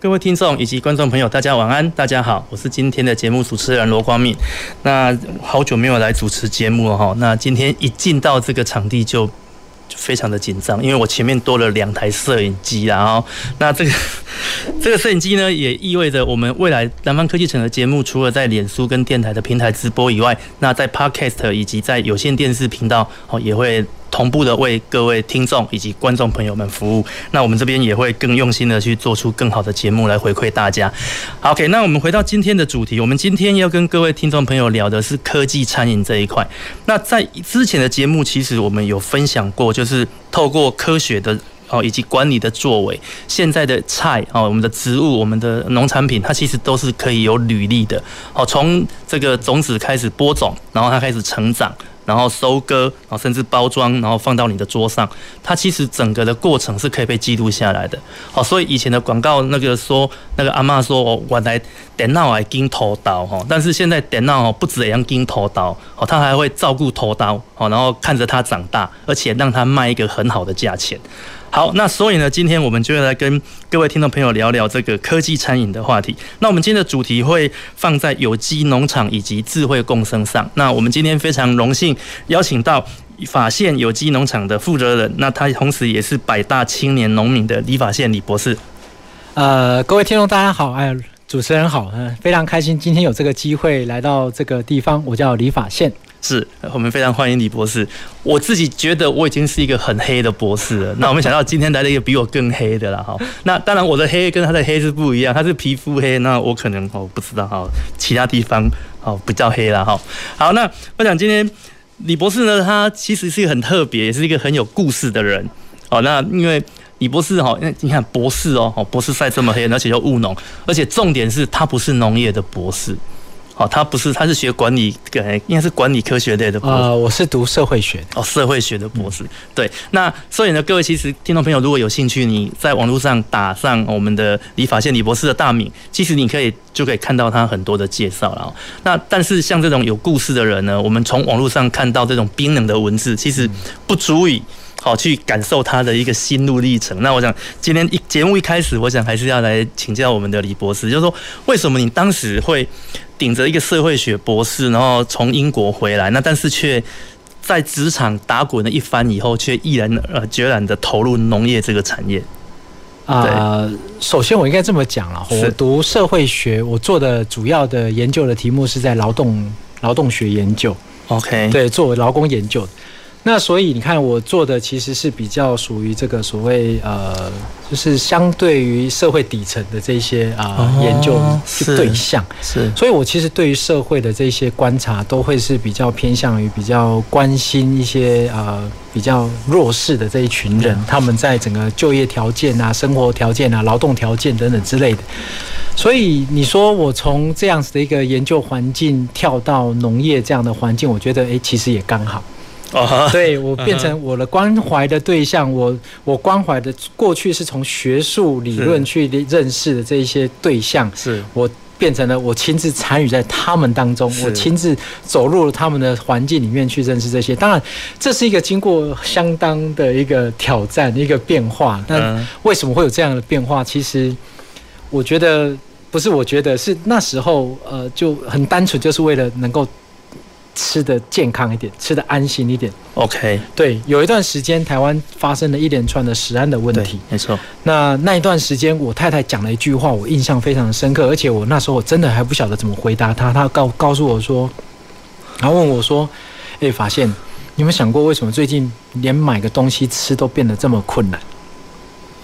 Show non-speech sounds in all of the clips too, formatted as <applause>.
各位听众以及观众朋友，大家晚安，大家好，我是今天的节目主持人罗光敏。那好久没有来主持节目了哈，那今天一进到这个场地就就非常的紧张，因为我前面多了两台摄影机，然后那这个这个摄影机呢，也意味着我们未来南方科技城的节目，除了在脸书跟电台的平台直播以外，那在 Podcast 以及在有线电视频道哦也会。同步的为各位听众以及观众朋友们服务，那我们这边也会更用心的去做出更好的节目来回馈大家。，OK，那我们回到今天的主题，我们今天要跟各位听众朋友聊的是科技餐饮这一块。那在之前的节目，其实我们有分享过，就是透过科学的哦以及管理的作为，现在的菜哦，我们的植物、我们的农产品，它其实都是可以有履历的。哦，从这个种子开始播种，然后它开始成长。然后收割，然后甚至包装，然后放到你的桌上，它其实整个的过程是可以被记录下来的。好，所以以前的广告那个说，那个阿嬷说，哦，原来电脑还经土豆哈，但是现在电脑哦不止也要经土豆，哦，它还会照顾头刀，哦，然后看着它长大，而且让它卖一个很好的价钱。好，那所以呢，今天我们就要来跟各位听众朋友聊聊这个科技餐饮的话题。那我们今天的主题会放在有机农场以及智慧共生上。那我们今天非常荣幸邀请到法线有机农场的负责人，那他同时也是百大青年农民的李法宪李博士。呃，各位听众大家好，哎，主持人好，嗯，非常开心今天有这个机会来到这个地方。我叫李法宪。是我们非常欢迎李博士。我自己觉得我已经是一个很黑的博士了。那 <laughs> 我们想到今天来了一个比我更黑的了哈。那当然我的黑跟他的黑是不一样，他是皮肤黑，那我可能哦不知道哈，其他地方哦比较黑了哈。好，那我想今天李博士呢，他其实是一个很特别，也是一个很有故事的人。哦，那因为李博士哈，那你看博士哦，博士晒这么黑，而且又务农，而且重点是他不是农业的博士。哦，他不是，他是学管理，应该是管理科学类的博士。呃，我是读社会学。哦，社会学的博士。对，那所以呢，各位其实听众朋友如果有兴趣，你在网络上打上我们的李法宪李博士的大名，其实你可以就可以看到他很多的介绍了。那但是像这种有故事的人呢，我们从网络上看到这种冰冷的文字，其实不足以好去感受他的一个心路历程。那我想今天一节目一开始，我想还是要来请教我们的李博士，就是说为什么你当时会顶着一个社会学博士，然后从英国回来，那但是却在职场打滚了一番以后，却毅然呃决然的投入农业这个产业。啊、呃，首先我应该这么讲了，我读社会学，我做的主要的研究的题目是在劳动劳动学研究。OK，对，做劳工研究。那所以你看，我做的其实是比较属于这个所谓呃，就是相对于社会底层的这些啊、呃、研究对象是，是，所以我其实对于社会的这些观察，都会是比较偏向于比较关心一些呃比较弱势的这一群人，他们在整个就业条件啊、生活条件啊、劳动条件等等之类的。所以你说我从这样子的一个研究环境跳到农业这样的环境，我觉得诶，其实也刚好。哦，对，我变成我的关怀的对象，我我关怀的过去是从学术理论去认识的这一些对象，是我变成了我亲自参与在他们当中，我亲自走入了他们的环境里面去认识这些。当然，这是一个经过相当的一个挑战，一个变化。那为什么会有这样的变化？其实我觉得不是，我觉得是那时候呃就很单纯，就是为了能够。吃的健康一点，吃的安心一点。OK，对，有一段时间台湾发生了一连串的食安的问题，没错。那那一段时间，我太太讲了一句话，我印象非常深刻，而且我那时候我真的还不晓得怎么回答她。她告告诉我说，然后问我说：“哎，发现，你有没有想过为什么最近连买个东西吃都变得这么困难？”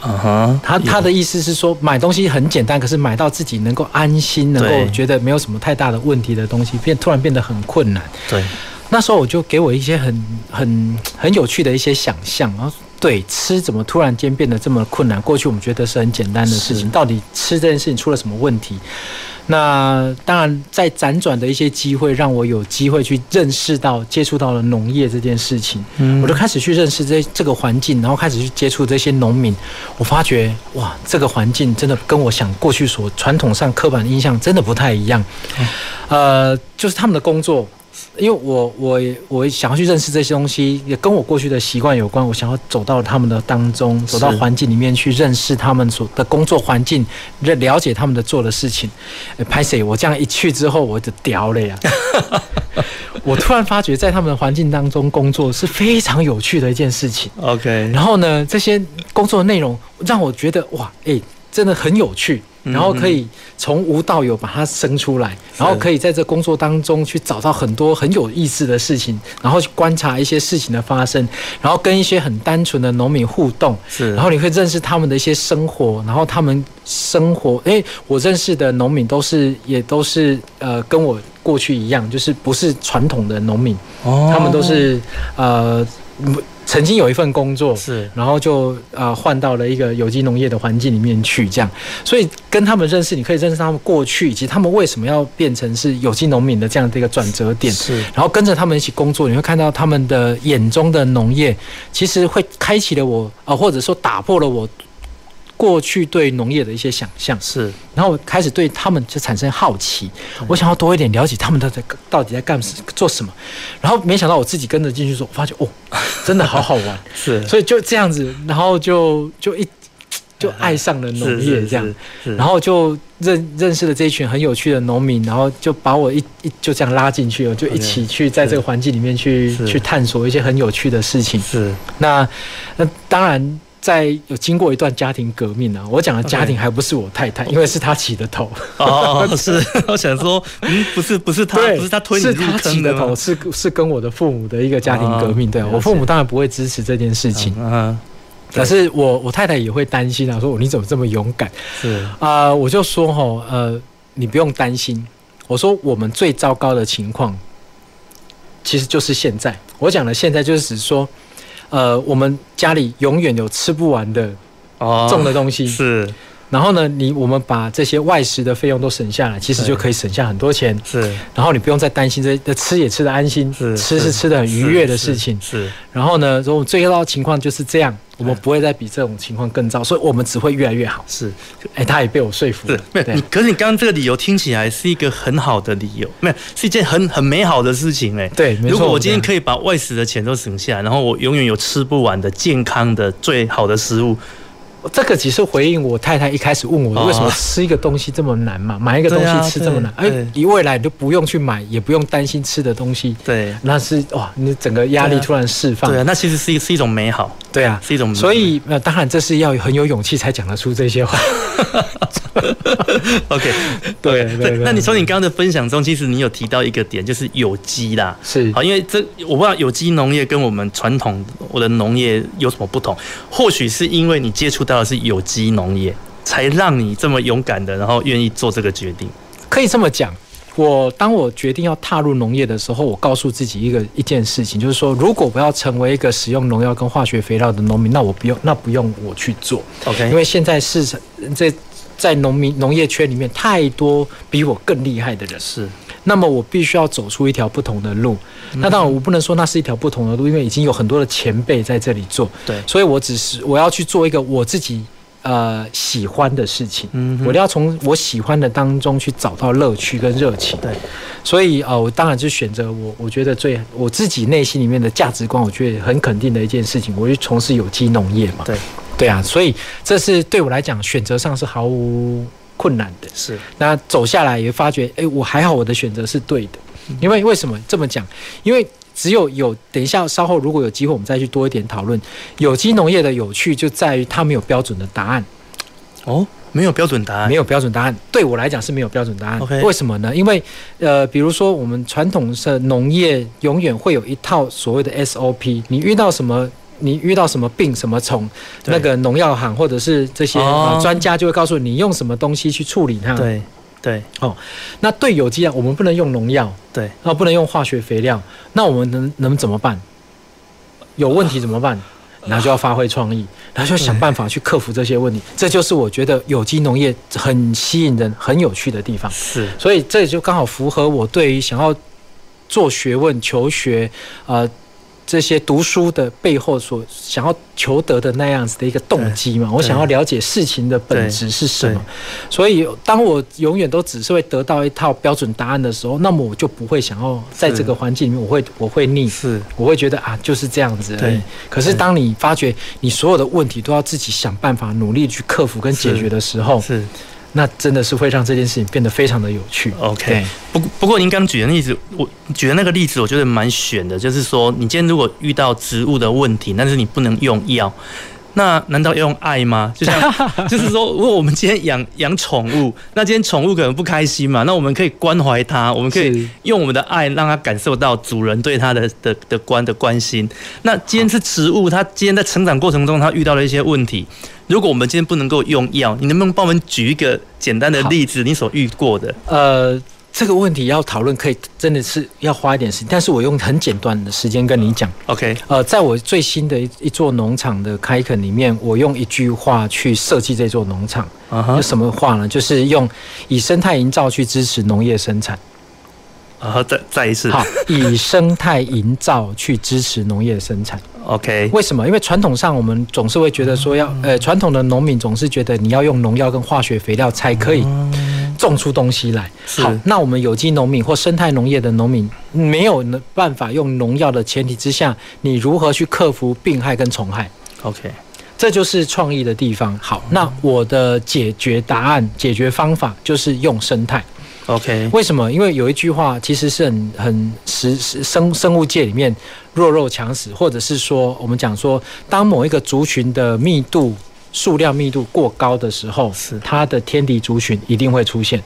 嗯哼，他他的意思是说，买东西很简单，可是买到自己能够安心，能够觉得没有什么太大的问题的东西，变突然变得很困难。对，那时候我就给我一些很很很有趣的一些想象，然后对，吃怎么突然间变得这么困难？过去我们觉得是很简单的事情，到底吃这件事情出了什么问题？那当然，在辗转的一些机会，让我有机会去认识到、接触到了农业这件事情。嗯，我就开始去认识这这个环境，然后开始去接触这些农民。我发觉，哇，这个环境真的跟我想过去所传统上刻板的印象真的不太一样。呃，就是他们的工作。因为我我我想要去认识这些东西，也跟我过去的习惯有关。我想要走到他们的当中，走到环境里面去认识他们所的工作环境，认了解他们的做的事情。拍谢，我这样一去之后，我就屌了呀！<laughs> 我突然发觉，在他们的环境当中工作是非常有趣的一件事情。OK，然后呢，这些工作的内容让我觉得哇，诶，真的很有趣。然后可以从无到有把它生出来，然后可以在这工作当中去找到很多很有意思的事情，然后去观察一些事情的发生，然后跟一些很单纯的农民互动，是，然后你会认识他们的一些生活，然后他们生活，哎，我认识的农民都是也都是呃跟我过去一样，就是不是传统的农民，哦，他们都是呃。曾经有一份工作是，然后就呃换到了一个有机农业的环境里面去，这样，所以跟他们认识，你可以认识他们过去以及他们为什么要变成是有机农民的这样的一个转折点。是，然后跟着他们一起工作，你会看到他们的眼中的农业，其实会开启了我啊、呃，或者说打破了我。过去对农业的一些想象。是，然后我开始对他们就产生好奇，我想要多一点了解他们在到底在干做什么，然后没想到我自己跟着进去做，我发觉哦，真的好好玩，<laughs> 是，所以就这样子，然后就就一就爱上了农业这样，然后就认认识了这一群很有趣的农民，然后就把我一一就这样拉进去了，就一起去在这个环境里面去去探索一些很有趣的事情，是，那那当然。在有经过一段家庭革命啊，我讲的家庭还不是我太太，因为是她起的头。哦，是，<laughs> 我想说，嗯，不是，不是她，不是她推你入坑的？是她起的头，是是跟我的父母的一个家庭革命。对，我父母当然不会支持这件事情。嗯，可是我我太太也会担心啊，说你怎么这么勇敢？是啊，我就说哈，呃，你不用担心。我说我们最糟糕的情况，其实就是现在。我讲的现在就是指说。呃，我们家里永远有吃不完的种的东西，是。然后呢，你我们把这些外食的费用都省下来，其实就可以省下很多钱。是。然后你不用再担心这这吃也吃的安心，是吃是吃的很愉悦的事情。是。然后呢，如果最糟的情况就是这样。我们不会再比这种情况更糟，所以我们只会越来越好。是，哎，他也被我说服了。对，你可是你刚刚这个理由听起来是一个很好的理由，没有是一件很很美好的事情哎。对，如果我今天可以把外食的钱都省下来，然后我永远有吃不完的健康的最好的食物。这个只是回应我太太一开始问我为什么吃一个东西这么难嘛？买一个东西吃这么难？哎，你未来你就不用去买，也不用担心吃的东西。对，那是哇，你整个压力突然释放。对啊，那其实是一是一种美好。对啊，是一种。所以那当然这是要很有勇气才讲得出这些话。<laughs> OK，对对。那你从你刚刚的分享中，其实你有提到一个点，就是有机啦。是。好，因为这我不知道有机农业跟我们传统我的农业有什么不同？或许是因为你接触到的是有机农业，才让你这么勇敢的，然后愿意做这个决定。可以这么讲。我当我决定要踏入农业的时候，我告诉自己一个一件事情，就是说，如果我要成为一个使用农药跟化学肥料的农民，那我不用，那不用我去做。OK，因为现在市场在在农民农业圈里面太多比我更厉害的人，是。那么我必须要走出一条不同的路。那当然我不能说那是一条不同的路，因为已经有很多的前辈在这里做。对，所以我只是我要去做一个我自己。呃，喜欢的事情，嗯，我要从我喜欢的当中去找到乐趣跟热情。对，所以呃，我当然就选择我我觉得最我自己内心里面的价值观，我觉得很肯定的一件事情，我就从事有机农业嘛。对，对啊，所以这是对我来讲选择上是毫无困难的。是，那走下来也发觉，哎，我还好，我的选择是对的。因为为什么这么讲？因为只有有，等一下稍后如果有机会，我们再去多一点讨论有机农业的有趣，就在于它没有标准的答案。哦，没有标准答案，没有标准答案。对我来讲是没有标准答案。为什么呢？因为呃，比如说我们传统的农业永远会有一套所谓的 SOP，你遇到什么，你遇到什么病、什么虫，那个农药行或者是这些专家就会告诉你，你用什么东西去处理它。对。对哦，那对有机啊，我们不能用农药，对，啊，不能用化学肥料，那我们能能怎么办？有问题怎么办？然后就要发挥创意，然后就想办法去克服这些问题。这就是我觉得有机农业很吸引人、很有趣的地方。是，所以这也就刚好符合我对于想要做学问、求学，呃。这些读书的背后所想要求得的那样子的一个动机嘛，我想要了解事情的本质是什么。所以，当我永远都只是会得到一套标准答案的时候，那么我就不会想要在这个环境里面，我会我会腻，是，我会觉得啊，就是这样子。对。可是，当你发觉你所有的问题都要自己想办法努力去克服跟解决的时候，是。那真的是会让这件事情变得非常的有趣。OK，不不过您刚举的例子，我举的那个例子，我觉得蛮玄的，就是说，你今天如果遇到植物的问题，但是你不能用药。那难道要用爱吗？<laughs> 就像就是说，如果我们今天养养宠物，那今天宠物可能不开心嘛，那我们可以关怀它，我们可以用我们的爱让它感受到主人对它的的的关的关心。那今天是植物，它今天在成长过程中，它遇到了一些问题。如果我们今天不能够用药，你能不能帮我们举一个简单的例子？你所遇过的？呃。这个问题要讨论，可以真的是要花一点时间，但是我用很简短的时间跟你讲。OK，呃，在我最新的一一座农场的开垦里面，我用一句话去设计这座农场。有、uh huh. 什么话呢？就是用以生态营造去支持农业生产。啊、uh. 再再一次，好，以生态营造去支持农业生产。OK，为什么？因为传统上我们总是会觉得说要，呃，传统的农民总是觉得你要用农药跟化学肥料才可以。种出东西来，好，那我们有机农民或生态农业的农民没有办法用农药的前提之下，你如何去克服病害跟虫害？OK，这就是创意的地方。好，那我的解决答案、解决方法就是用生态。OK，为什么？因为有一句话其实是很很实实生生物界里面弱肉强食，或者是说我们讲说，当某一个族群的密度。数量密度过高的时候，是它的天敌族群一定会出现。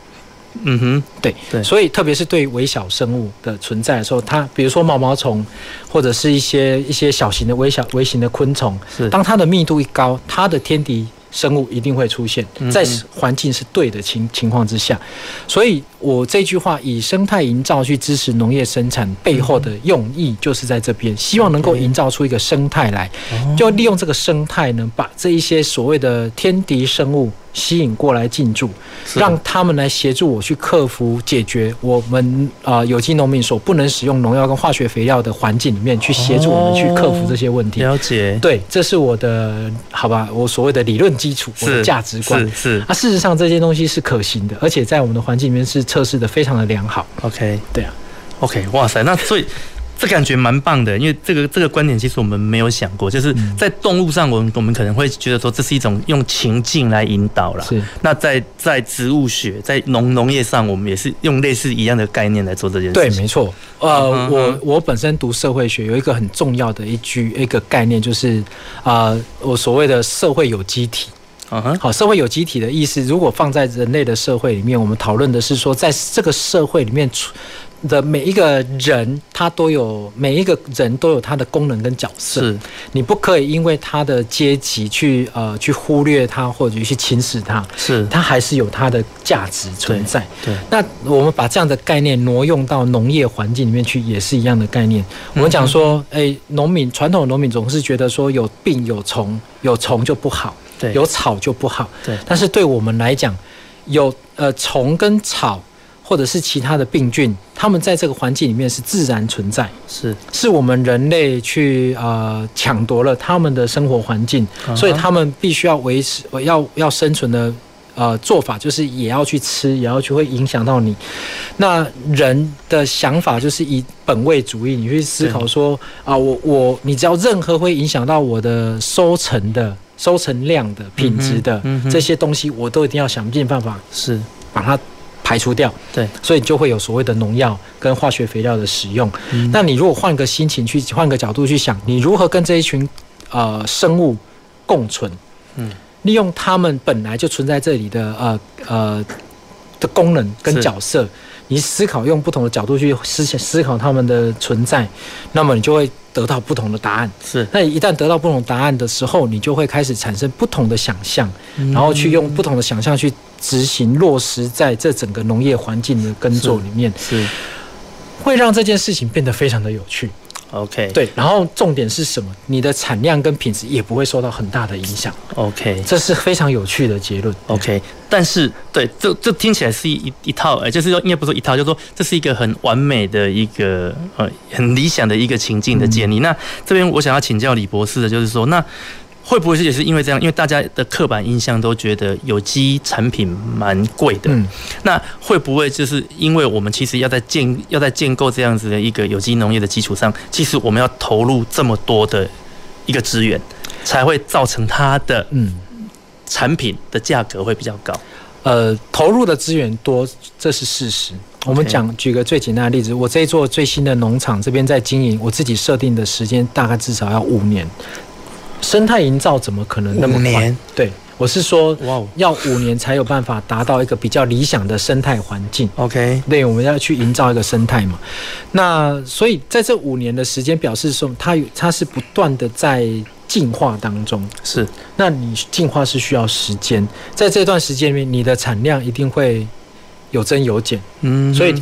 嗯哼，对对，所以特别是对微小生物的存在的时候，它比如说毛毛虫，或者是一些一些小型的微小微型的昆虫，是当它的密度一高，它的天敌。生物一定会出现在环境是对的情情况之下，所以我这句话以生态营造去支持农业生产背后的用意就是在这边，希望能够营造出一个生态来，就利用这个生态呢，把这一些所谓的天敌生物。吸引过来进驻，让他们来协助我去克服、解决我们啊有机农民所不能使用农药跟化学肥料的环境里面，去协助我们去克服这些问题。了解，对，这是我的好吧，我所谓的理论基础，我的价值观是是。啊，事实上这些东西是可行的，而且在我们的环境里面是测试的非常的良好。OK，对啊，OK，哇塞，那所以。这感觉蛮棒的，因为这个这个观点其实我们没有想过，就是在动物上，我们我们可能会觉得说这是一种用情境来引导了。是。那在在植物学，在农农业上，我们也是用类似一样的概念来做这件事。对，没错。呃，我我本身读社会学，有一个很重要的一句一个概念，就是啊、呃，我所谓的社会有机体。嗯哼。好，社会有机体的意思，如果放在人类的社会里面，我们讨论的是说，在这个社会里面出。的每一个人，他都有每一个人都有他的功能跟角色。是，你不可以因为他的阶级去呃去忽略他或者去轻视他。是，他还是有他的价值存在。对，对，那我们把这样的概念挪用到农业环境里面去，也是一样的概念。我们讲说，哎，农民传统农民总是觉得说有病有虫，有虫就不好，对，有草就不好。对，但是对我们来讲，有呃虫跟草。或者是其他的病菌，他们在这个环境里面是自然存在，是是我们人类去呃抢夺了他们的生活环境，所以他们必须要维持要要生存的呃做法，就是也要去吃，也要去会影响到你。那人的想法就是以本位主义，你去思考说啊，我我你只要任何会影响到我的收成的收成量的品质的这些东西，我都一定要想尽办法是把它。排除掉，对，所以就会有所谓的农药跟化学肥料的使用。嗯、那你如果换个心情去，换个角度去想，你如何跟这一群呃生物共存？嗯，利用他们本来就存在这里的呃呃的功能跟角色。你思考用不同的角度去思想思考他们的存在，那么你就会得到不同的答案。是，那一旦得到不同答案的时候，你就会开始产生不同的想象，然后去用不同的想象去执行落实在这整个农业环境的耕作里面，是，会让这件事情变得非常的有趣。OK，对，然后重点是什么？你的产量跟品质也不会受到很大的影响。OK，这是非常有趣的结论。OK，但是对，这这听起来是一一套，哎，就是说应该不是一套，就是说这是一个很完美的一个呃很理想的一个情境的建立。嗯、那这边我想要请教李博士的，就是说那。会不会是也是因为这样？因为大家的刻板印象都觉得有机产品蛮贵的。嗯，那会不会就是因为我们其实要在建要在建构这样子的一个有机农业的基础上，其实我们要投入这么多的一个资源，才会造成它的嗯产品的价格会比较高。呃，投入的资源多，这是事实。我们讲举个最简单的例子，我这一座最新的农场这边在经营，我自己设定的时间大概至少要五年。生态营造怎么可能那么快？对，我是说，哇，要五年才有办法达到一个比较理想的生态环境。OK，对，我们要去营造一个生态嘛。那所以在这五年的时间，表示说它它是不断的在进化当中。是，那你进化是需要时间，在这段时间里面，你的产量一定会。有增有减，嗯，所以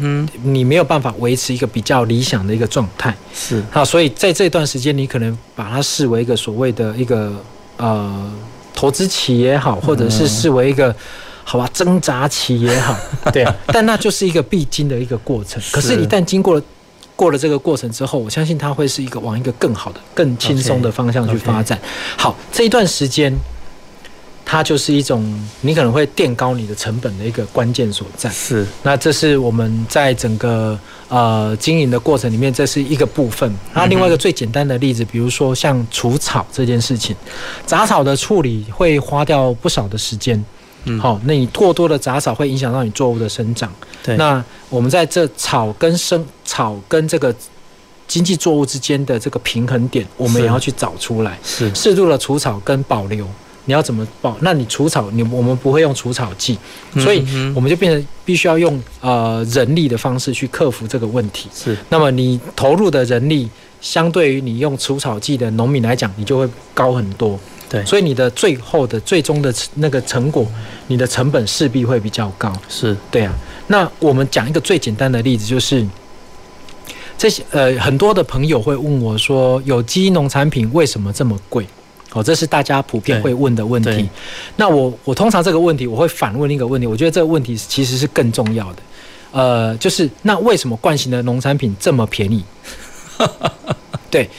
你没有办法维持一个比较理想的一个状态，是啊，所以在这段时间，你可能把它视为一个所谓的一个呃投资期也好，或者是视为一个好吧挣扎期也好，<laughs> 对啊，但那就是一个必经的一个过程。可是，一旦经过了过了这个过程之后，我相信它会是一个往一个更好的、更轻松的方向去发展。好，这一段时间。它就是一种，你可能会垫高你的成本的一个关键所在。是，那这是我们在整个呃经营的过程里面，这是一个部分。那另外一个最简单的例子，比如说像除草这件事情，杂草的处理会花掉不少的时间。嗯，好，那你过多的杂草会影响到你作物的生长。对，那我们在这草跟生草跟这个经济作物之间的这个平衡点，我们也要去找出来。是，适度的除草跟保留。你要怎么保？那你除草，你我们不会用除草剂，所以我们就变成必须要用呃人力的方式去克服这个问题。是，那么你投入的人力，相对于你用除草剂的农民来讲，你就会高很多。对，所以你的最后的最终的那个成果，你的成本势必会比较高。是，对啊。那我们讲一个最简单的例子，就是这些呃很多的朋友会问我说，有机农产品为什么这么贵？哦，这是大家普遍会问的问题。那我我通常这个问题，我会反问一个问题。我觉得这个问题其实是更重要的。呃，就是那为什么惯行的农产品这么便宜？<laughs> 对，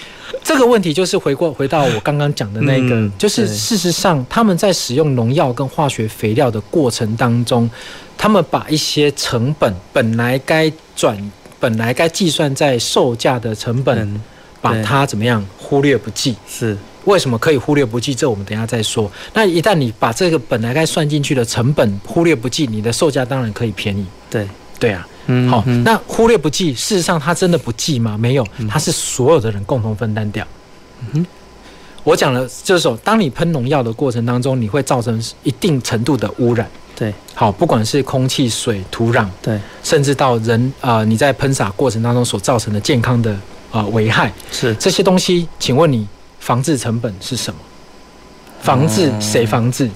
这个问题就是回过回到我刚刚讲的那个，嗯、就是事实上他们在使用农药跟化学肥料的过程当中，他们把一些成本本来该转本来该计算在售价的成本，嗯、把它怎么样忽略不计？是。为什么可以忽略不计？这我们等一下再说。那一旦你把这个本来该算进去的成本忽略不计，你的售价当然可以便宜。对对啊，嗯，好，那忽略不计，事实上它真的不计吗？没有，它是所有的人共同分担掉。嗯哼，我讲了，就是说，当你喷农药的过程当中，你会造成一定程度的污染。对，好，不管是空气、水、土壤，对，甚至到人啊、呃，你在喷洒过程当中所造成的健康的啊、呃、危害，是这些东西，请问你？防治成本是什么？防治谁防治？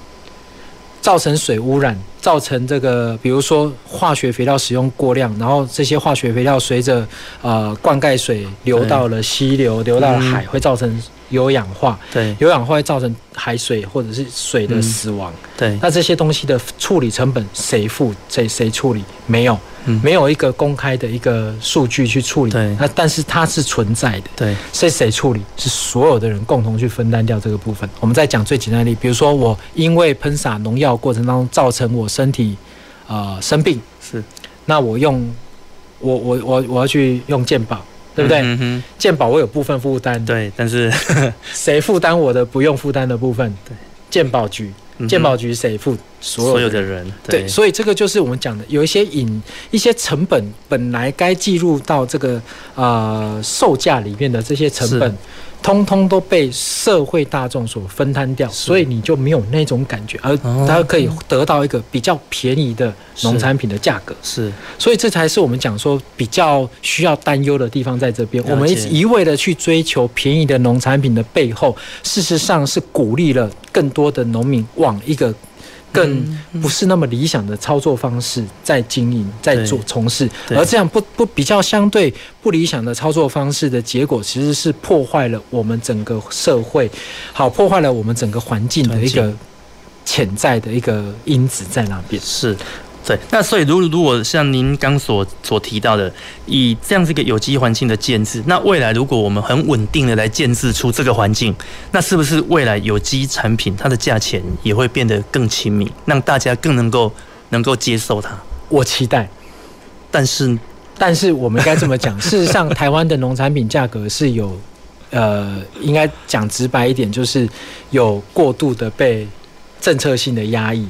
造成水污染，造成这个，比如说化学肥料使用过量，然后这些化学肥料随着呃灌溉水流到了溪流，流到了海，会造成有氧化。对，有氧化会造成海水或者是水的死亡。对，那这些东西的处理成本谁付？谁谁处理？没有。嗯、没有一个公开的一个数据去处理，对，那但是它是存在的，对，是谁处理？是所有的人共同去分担掉这个部分。我们再讲最简单的例，比如说我因为喷洒农药过程当中造成我身体呃生病，是，那我用我我我我要去用健保，对不对？健保我有部分负担，对，但是 <laughs> 谁负担我的不用负担的部分？对，健保局。健保局谁付？所有的人对，对，所以这个就是我们讲的，有一些隐一些成本本来该计入到这个呃售价里面的这些成本。通通都被社会大众所分摊掉，所以你就没有那种感觉，而它可以得到一个比较便宜的农产品的价格。是，所以这才是我们讲说比较需要担忧的地方在这边。我们一味的去追求便宜的农产品的背后，事实上是鼓励了更多的农民往一个更不是那么理想的操作方式在经营，在做从事，而这样不不比较相对不理想的操作方式的结果，其实是破坏了我们整个社会，好破坏了我们整个环境的一个潜在的一个因子在那边。是。对，那所以如如果像您刚所所提到的，以这样子一个有机环境的建制，那未来如果我们很稳定的来建制出这个环境，那是不是未来有机产品它的价钱也会变得更亲民，让大家更能够能够接受它？我期待，但是但是我们应该这么讲，<laughs> 事实上台湾的农产品价格是有，呃，应该讲直白一点，就是有过度的被政策性的压抑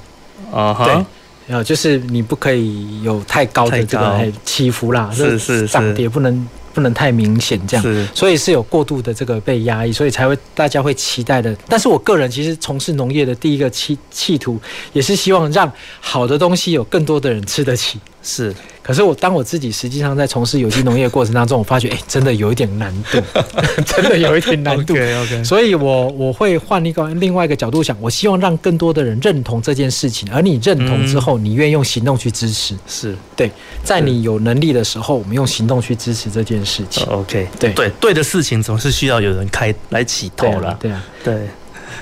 啊，对。呃，就是你不可以有太高的这个起伏啦，是是涨跌不能不能太明显这样，所以是有过度的这个被压抑，所以才会大家会期待的。但是我个人其实从事农业的第一个企企图，也是希望让好的东西有更多的人吃得起。是。可是我当我自己实际上在从事有机农业过程当中，我发觉，哎、欸，真的有一点难度，<laughs> 真的有一点难度。OK OK。所以我我会换一个另外一个角度想，我希望让更多的人认同这件事情，而你认同之后，你愿意用行动去支持。是对，在你有能力的时候，我们用行动去支持这件事情。OK，对对对的事情总是需要有人开来起头了。对啊，对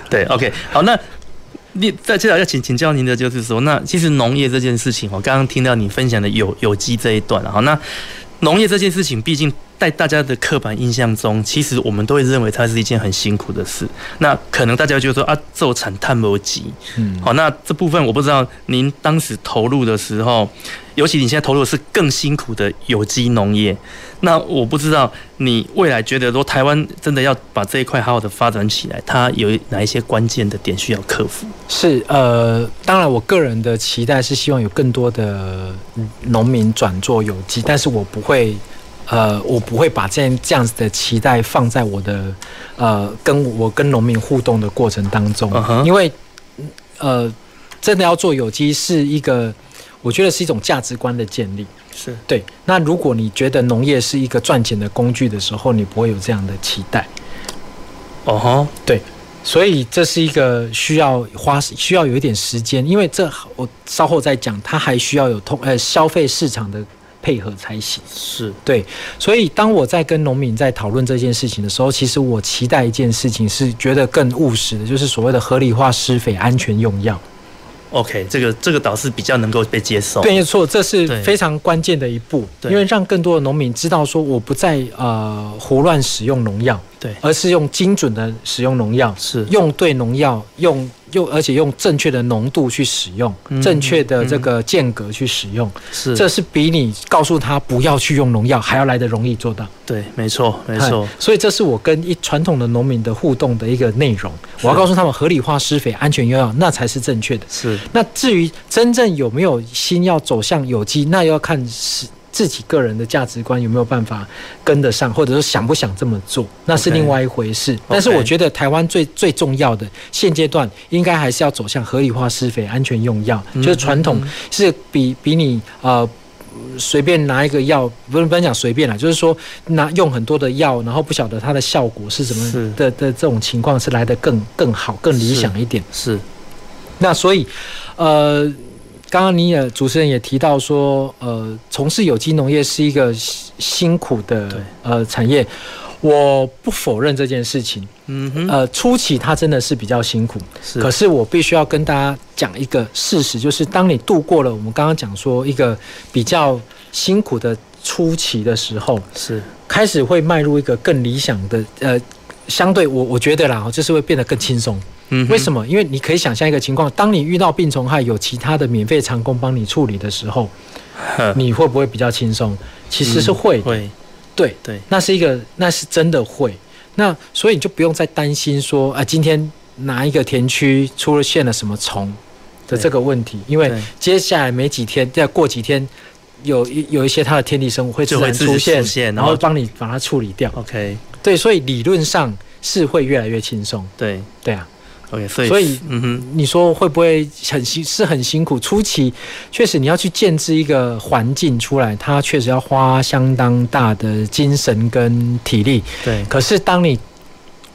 对 OK。好，那。你再接下来要请请教您的就是说，那其实农业这件事情，我刚刚听到你分享的有有机这一段，好，那农业这件事情，毕竟在大家的刻板印象中，其实我们都会认为它是一件很辛苦的事。那可能大家就说啊，做产碳不急，嗯，好，那这部分我不知道您当时投入的时候。尤其你现在投入的是更辛苦的有机农业，那我不知道你未来觉得说台湾真的要把这一块好好的发展起来，它有哪一些关键的点需要克服？是呃，当然我个人的期待是希望有更多的农民转做有机，但是我不会呃，我不会把这样这样子的期待放在我的呃跟我跟农民互动的过程当中，因为呃，真的要做有机是一个。我觉得是一种价值观的建立，是对。那如果你觉得农业是一个赚钱的工具的时候，你不会有这样的期待。哦哈，对。所以这是一个需要花需要有一点时间，因为这我稍后再讲，它还需要有通呃消费市场的配合才行。是对。所以当我在跟农民在讨论这件事情的时候，其实我期待一件事情是觉得更务实的，就是所谓的合理化施肥、安全用药。OK，这个这个倒是比较能够被接受。对，没错，这是非常关键的一步，因为让更多的农民知道说，我不再呃胡乱使用农药，对，而是用精准的使用农药，是用对农药用。用而且用正确的浓度去使用，正确的这个间隔去使用，是这是比你告诉他不要去用农药还要来得容易做到。对，没错，没错。所以这是我跟一传统的农民的互动的一个内容。我要告诉他们合理化施肥、安全用药，那才是正确的。是。那至于真正有没有心要走向有机，那要看是。自己个人的价值观有没有办法跟得上，或者说想不想这么做，那是另外一回事。Okay, 但是我觉得台湾最最重要的现阶段，应该还是要走向合理化施肥、安全用药，嗯、就是传统是比比你呃随便拿一个药，不是不能讲随便啦，就是说拿用很多的药，然后不晓得它的效果是什么的的这种情况，是来得更更好、更理想一点。是，是那所以呃。刚刚你也主持人也提到说，呃，从事有机农业是一个辛苦的呃产业，我不否认这件事情。嗯哼，呃，初期它真的是比较辛苦，是。可是我必须要跟大家讲一个事实，就是当你度过了我们刚刚讲说一个比较辛苦的初期的时候，是开始会迈入一个更理想的呃，相对我我觉得啦，就是会变得更轻松。嗯，为什么？因为你可以想象一个情况，当你遇到病虫害，有其他的免费长工帮你处理的时候，你会不会比较轻松？其实是会的，会，对对，那是一个，那是真的会。那所以你就不用再担心说啊，今天哪一个田区出现了什么虫的这个问题，因为接下来没几天，再过几天，有一有一些它的天敌生物会自然出现，然后帮你把它处理掉。OK，对，所以理论上是会越来越轻松。对对啊。Okay, 所以，所以，嗯哼，你说会不会很辛？是很辛苦。初期确实你要去建置一个环境出来，它确实要花相当大的精神跟体力。对。可是当你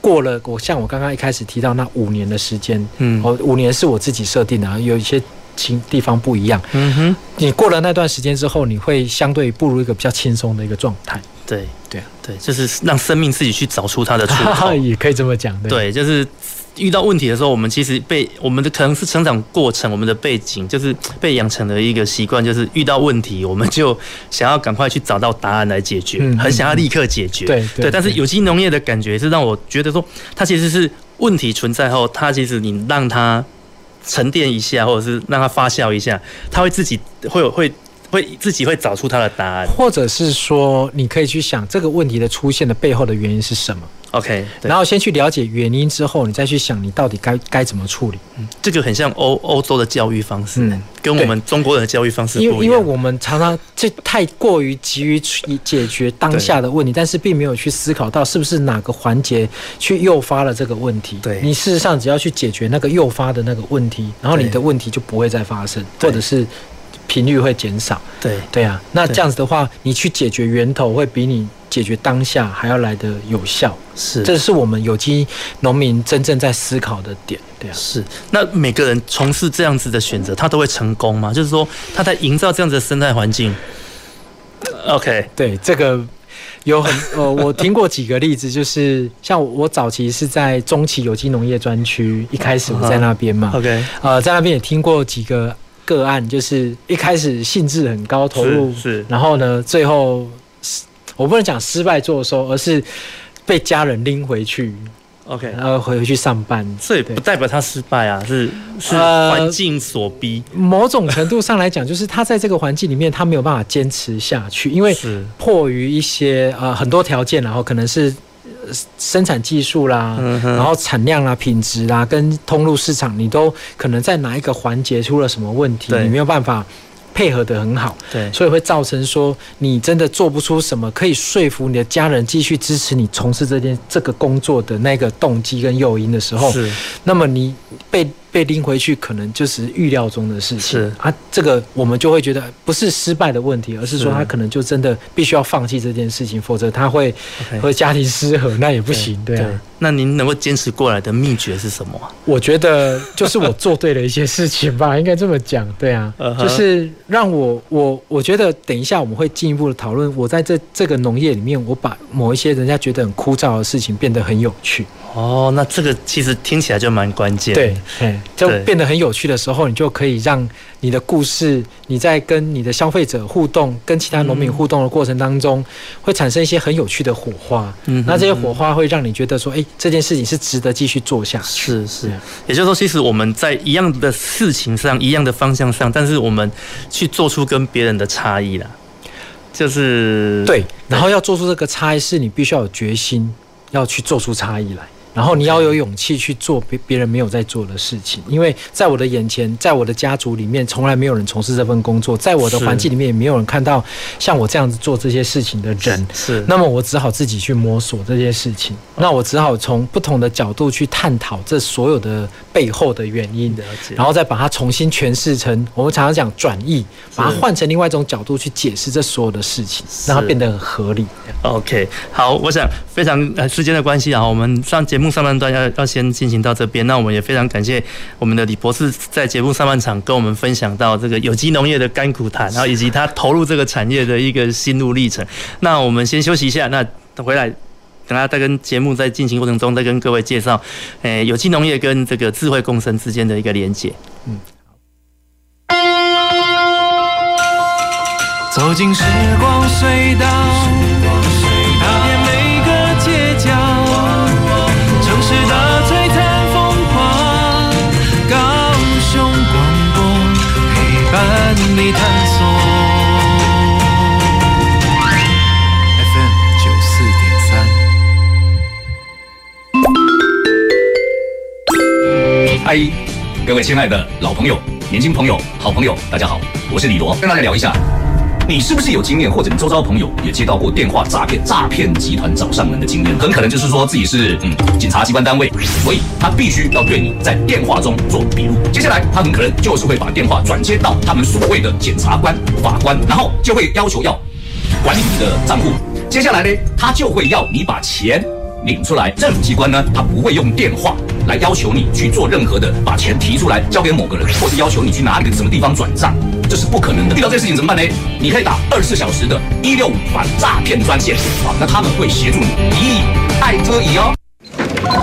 过了，我像我刚刚一开始提到那五年的时间，嗯哦五年是我自己设定的，有一些情地方不一样。嗯哼，你过了那段时间之后，你会相对步入一个比较轻松的一个状态。对对啊，对，就是让生命自己去找出它的出口。<laughs> 也可以这么讲。对，对，就是遇到问题的时候，我们其实被我们的可能是成长过程，我们的背景就是被养成的一个习惯，就是遇到问题，我们就想要赶快去找到答案来解决，嗯很想要立刻解决。对对但是有机农业的感觉是让我觉得说，它其实是问题存在后，它其实你让它沉淀一下，或者是让它发酵一下，它会自己会有会会自己会找出它的答案。或者是说，你可以去想这个问题的出现的背后的原因是什么，OK，然后先去了解原因之后，你再去想你到底该该怎么处理。嗯这个很像欧欧洲的教育方式，嗯跟我们中国人的教育方式不一样。因为因为我们常常这太过于急于去解决当下的问题，但是并没有去思考到是不是哪个环节去诱发了这个问题。对你事实上只要去解决那个诱发的那个问题，然后你的问题就不会再发生，或者是频率会减少。对对啊，那这样子的话，你去解决源头会比你解决当下还要来的有效。是这是我们有机农民真正在思考的点。对啊。是，那每个人从事这样子的选择，他都会成功吗？就是说，他在营造这样子的生态环境。OK，对，这个有很 <laughs> 呃，我听过几个例子，就是像我我早期是在中期有机农业专区，一开始我在那边嘛，OK，呃，在那边也听过几个个案，就是一开始兴致很高，投入是是然后呢，最后我不能讲失败作收，而是被家人拎回去，OK，然后回回去上班。这也不代表他失败啊，是是呃环境所逼。某种程度上来讲，就是他在这个环境里面，他没有办法坚持下去，因为是迫于一些呃很多条件，然后可能是呃生产技术啦，嗯然后产量啦、品质啦，跟通路市场，你都可能在哪一个环节出了什么问题，你没有办法配合的很好，对。所以会造成说你真的做不出什么可以说服你的家人继续支持你从事这件这个工作的那个动机跟诱因的时候，是。那么你被被拎回去，可能就是预料中的事情。是。啊。这个我们就会觉得不是失败的问题，而是说他可能就真的必须要放弃这件事情，否则他会会家庭失和，那也不行，对啊。那您能够坚持过来的秘诀是什么？啊？我觉得就是我做对了一些事情吧，<laughs> 应该这么讲，对啊。就是让我我我觉得等一下我们会进一步的讨论，我在这这个农业里面，我把某一些人家觉得很枯燥的事情变得很有趣，哦，那这个其实听起来就蛮关键。对，嘿就变得很有趣的时候，你就可以让你的故事，你在跟你的消费者互动、跟其他农民互动的过程当中，会产生一些很有趣的火花。嗯哼那这些火花会让你觉得说，哎，这件事情是值得继续做下去。是是也就是说，其实我们在一样的事情上、一样的方向上，但是我们去做出跟别人的差异啦，就是对，然后要做出这个差异，是你必须要有决心，要去做出差异来。然后你要有勇气去做别别人没有在做的事情，因为在我的眼前，在我的家族里面，从来没有人从事这份工作，在我的环境里面也没有人看到像我这样子做这些事情的人。是那么我只好自己去摸索这些事情，那我只好从不同的角度去探讨这所有的背后的原因，然后再把它重新诠释成我们常常讲转译，把它换成另外一种角度去解释这所有的事情，让它变得很合理。OK，好，我想非常呃时间的关系啊，我们上节目目上半段要要先进行到这边。那我们也非常感谢我们的李博士在节目上半场跟我们分享到这个有机农业的甘苦谈，然后以及他投入这个产业的一个心路历程。那我们先休息一下，那等回来等下再跟节目在进行过程中再跟各位介绍，诶，有机农业跟这个智慧共生之间的一个连结。走进时光隧道，嗨，各位亲爱的老朋友、年轻朋友、好朋友，大家好，我是李罗，跟大家聊一下，你是不是有经验，或者你周遭朋友也接到过电话诈骗、诈骗集团找上门的经验？很可能就是说自己是嗯警察机关单位，所以他必须要对你在电话中做笔录。接下来他很可能就是会把电话转接到他们所谓的检察官、法官，然后就会要求要管理你的账户。接下来呢，他就会要你把钱领出来。政府机关呢，他不会用电话来要求你去做任何的把钱提出来交给某个人，或是要求你去哪里的什么地方转账，这是不可能的。遇到这事情怎么办呢？你可以打二十四小时的一六五反诈骗专线啊，那他们会协助你咦爱遮以哦。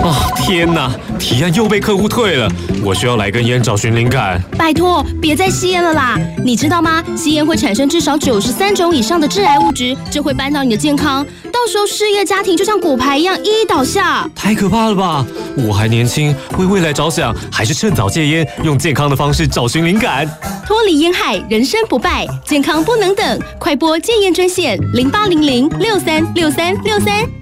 哦天哪！提案又被客户退了，我需要来根烟找寻灵感。拜托，别再吸烟了啦！你知道吗？吸烟会产生至少九十三种以上的致癌物质，这会扳倒你的健康，到时候事业家庭就像骨牌一样一一倒下。太可怕了吧！我还年轻，为未来着想，还是趁早戒烟，用健康的方式找寻灵感，脱离烟害，人生不败，健康不能等，快拨戒烟专线零八零零六三六三六三。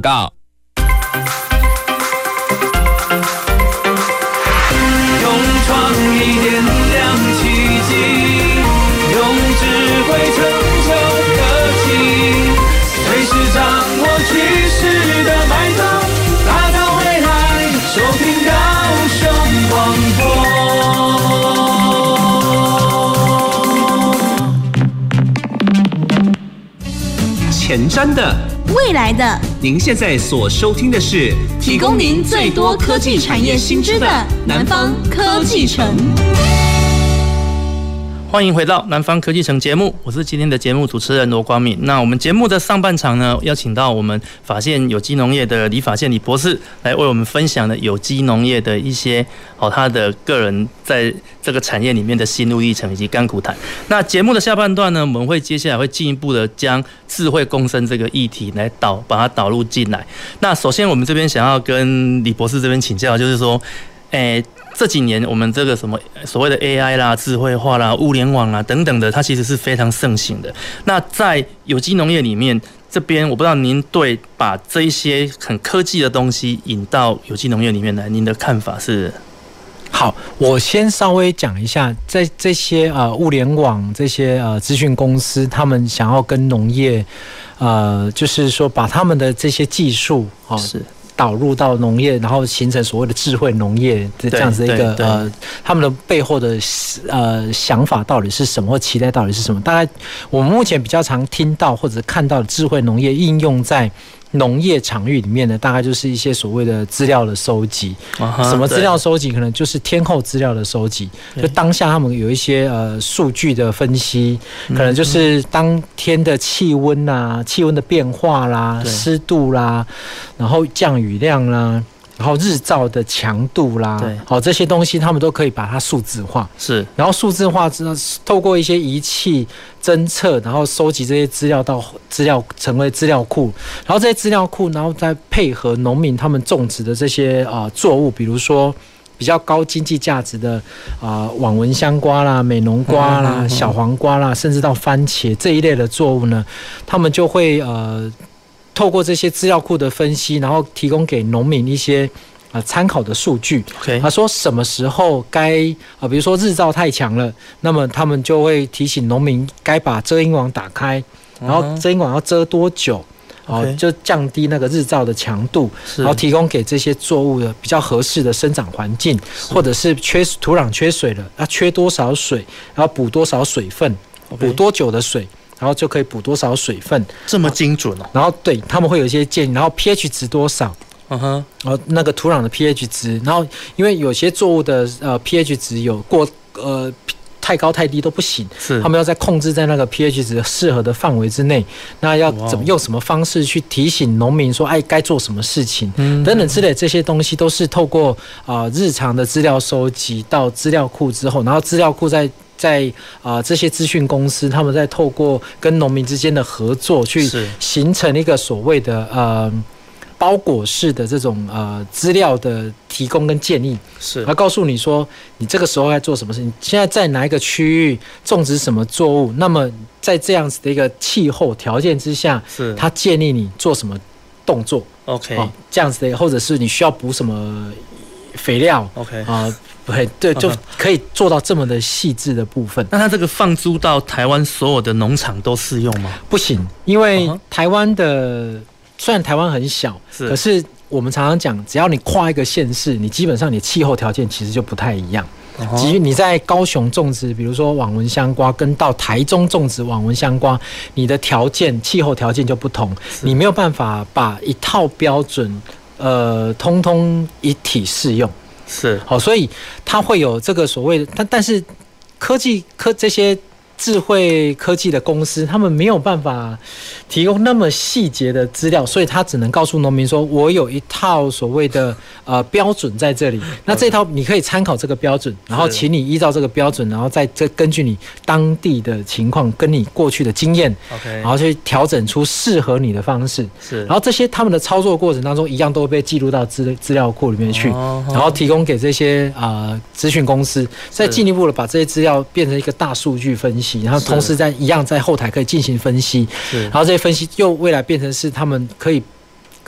告。勇闯一点亮奇迹，用智慧成就科技，随时掌握趋势的脉动，打造未来。收听高雄广播，前瞻的。未来的，您现在所收听的是提供您最多科技产业新知的南方科技城。欢迎回到南方科技城节目，我是今天的节目主持人罗光敏。那我们节目的上半场呢，邀请到我们法县有机农业的李法宪李博士来为我们分享的有机农业的一些哦，他的个人在这个产业里面的心路历程以及甘苦谈。那节目的下半段呢，我们会接下来会进一步的将智慧共生这个议题来导把它导入进来。那首先我们这边想要跟李博士这边请教，就是说，诶。这几年，我们这个什么所谓的 AI 啦、智慧化啦、物联网啦等等的，它其实是非常盛行的。那在有机农业里面，这边我不知道您对把这一些很科技的东西引到有机农业里面来，您的看法是？好，我先稍微讲一下，在这些呃物联网这些呃资讯公司，他们想要跟农业，呃，就是说把他们的这些技术啊。是。导入到农业，然后形成所谓的智慧农业的这样子一个呃，他们的背后的呃想法到底是什么，或期待到底是什么？大概我们目前比较常听到或者看到的智慧农业应用在。农业场域里面呢，大概就是一些所谓的资料的收集。什么资料收集？可能就是天候资料的收集。就当下他们有一些呃数据的分析，可能就是当天的气温啊、气温的变化啦、湿度啦，然后降雨量啦。然后日照的强度啦，对，好这些东西，他们都可以把它数字化。是，然后数字化之后，透过一些仪器侦测，然后收集这些资料到资料成为资料库，然后这些资料库，然后再配合农民他们种植的这些啊、呃、作物，比如说比较高经济价值的啊、呃、网纹香瓜啦、美浓瓜啦、小黄瓜啦，甚至到番茄这一类的作物呢，他们就会呃。透过这些资料库的分析，然后提供给农民一些啊参考的数据。他说什么时候该啊，比如说日照太强了，那么他们就会提醒农民该把遮阴网打开，然后遮阴网要遮多久，啊，就降低那个日照的强度，然后提供给这些作物的比较合适的生长环境，或者是缺土壤缺水了，要缺多少水，然后补多少水分，补多久的水。然后就可以补多少水分，这么精准哦。然后对他们会有一些建议，然后 pH 值多少，嗯哼，然后那个土壤的 pH 值，然后因为有些作物的呃 pH 值有过呃太高太低都不行，是他们要在控制在那个 pH 值适合的范围之内。那要怎么用什么方式去提醒农民说，哎，该做什么事情，嗯等等之类这些东西，都是透过啊日常的资料收集到资料库之后，然后资料库在。在啊、呃，这些资讯公司，他们在透过跟农民之间的合作，去形成一个所谓的呃包裹式的这种呃资料的提供跟建议，是，他告诉你说，你这个时候该做什么事情，现在在哪一个区域种植什么作物，那么在这样子的一个气候条件之下，是，他建议你做什么动作。OK，哦，这样子的，或者是你需要补什么肥料，OK。啊，不会，对，就可以做到这么的细致的部分。那它这个放租到台湾所有的农场都适用吗？不行，因为台湾的虽然台湾很小，是，可是我们常常讲，只要你跨一个县市，你基本上你气候条件其实就不太一样。基于你在高雄种植，比如说网纹香瓜，跟到台中种植网纹香瓜，你的条件、气候条件就不同，你没有办法把一套标准，呃，通通一体适用。是，好，所以它会有这个所谓的，但但是科技科这些。智慧科技的公司，他们没有办法提供那么细节的资料，所以他只能告诉农民说：“我有一套所谓的呃标准在这里，<laughs> 那这套你可以参考这个标准，然后请你依照这个标准，然后再这根据你当地的情况跟你过去的经验，OK，然后去调整出适合你的方式。是，然后这些他们的操作过程当中，一样都会被记录到资资料库里面去，然后提供给这些啊咨询公司，再进一步的把这些资料变成一个大数据分析。然后同时在一样在后台可以进行分析，然后这些分析又未来变成是他们可以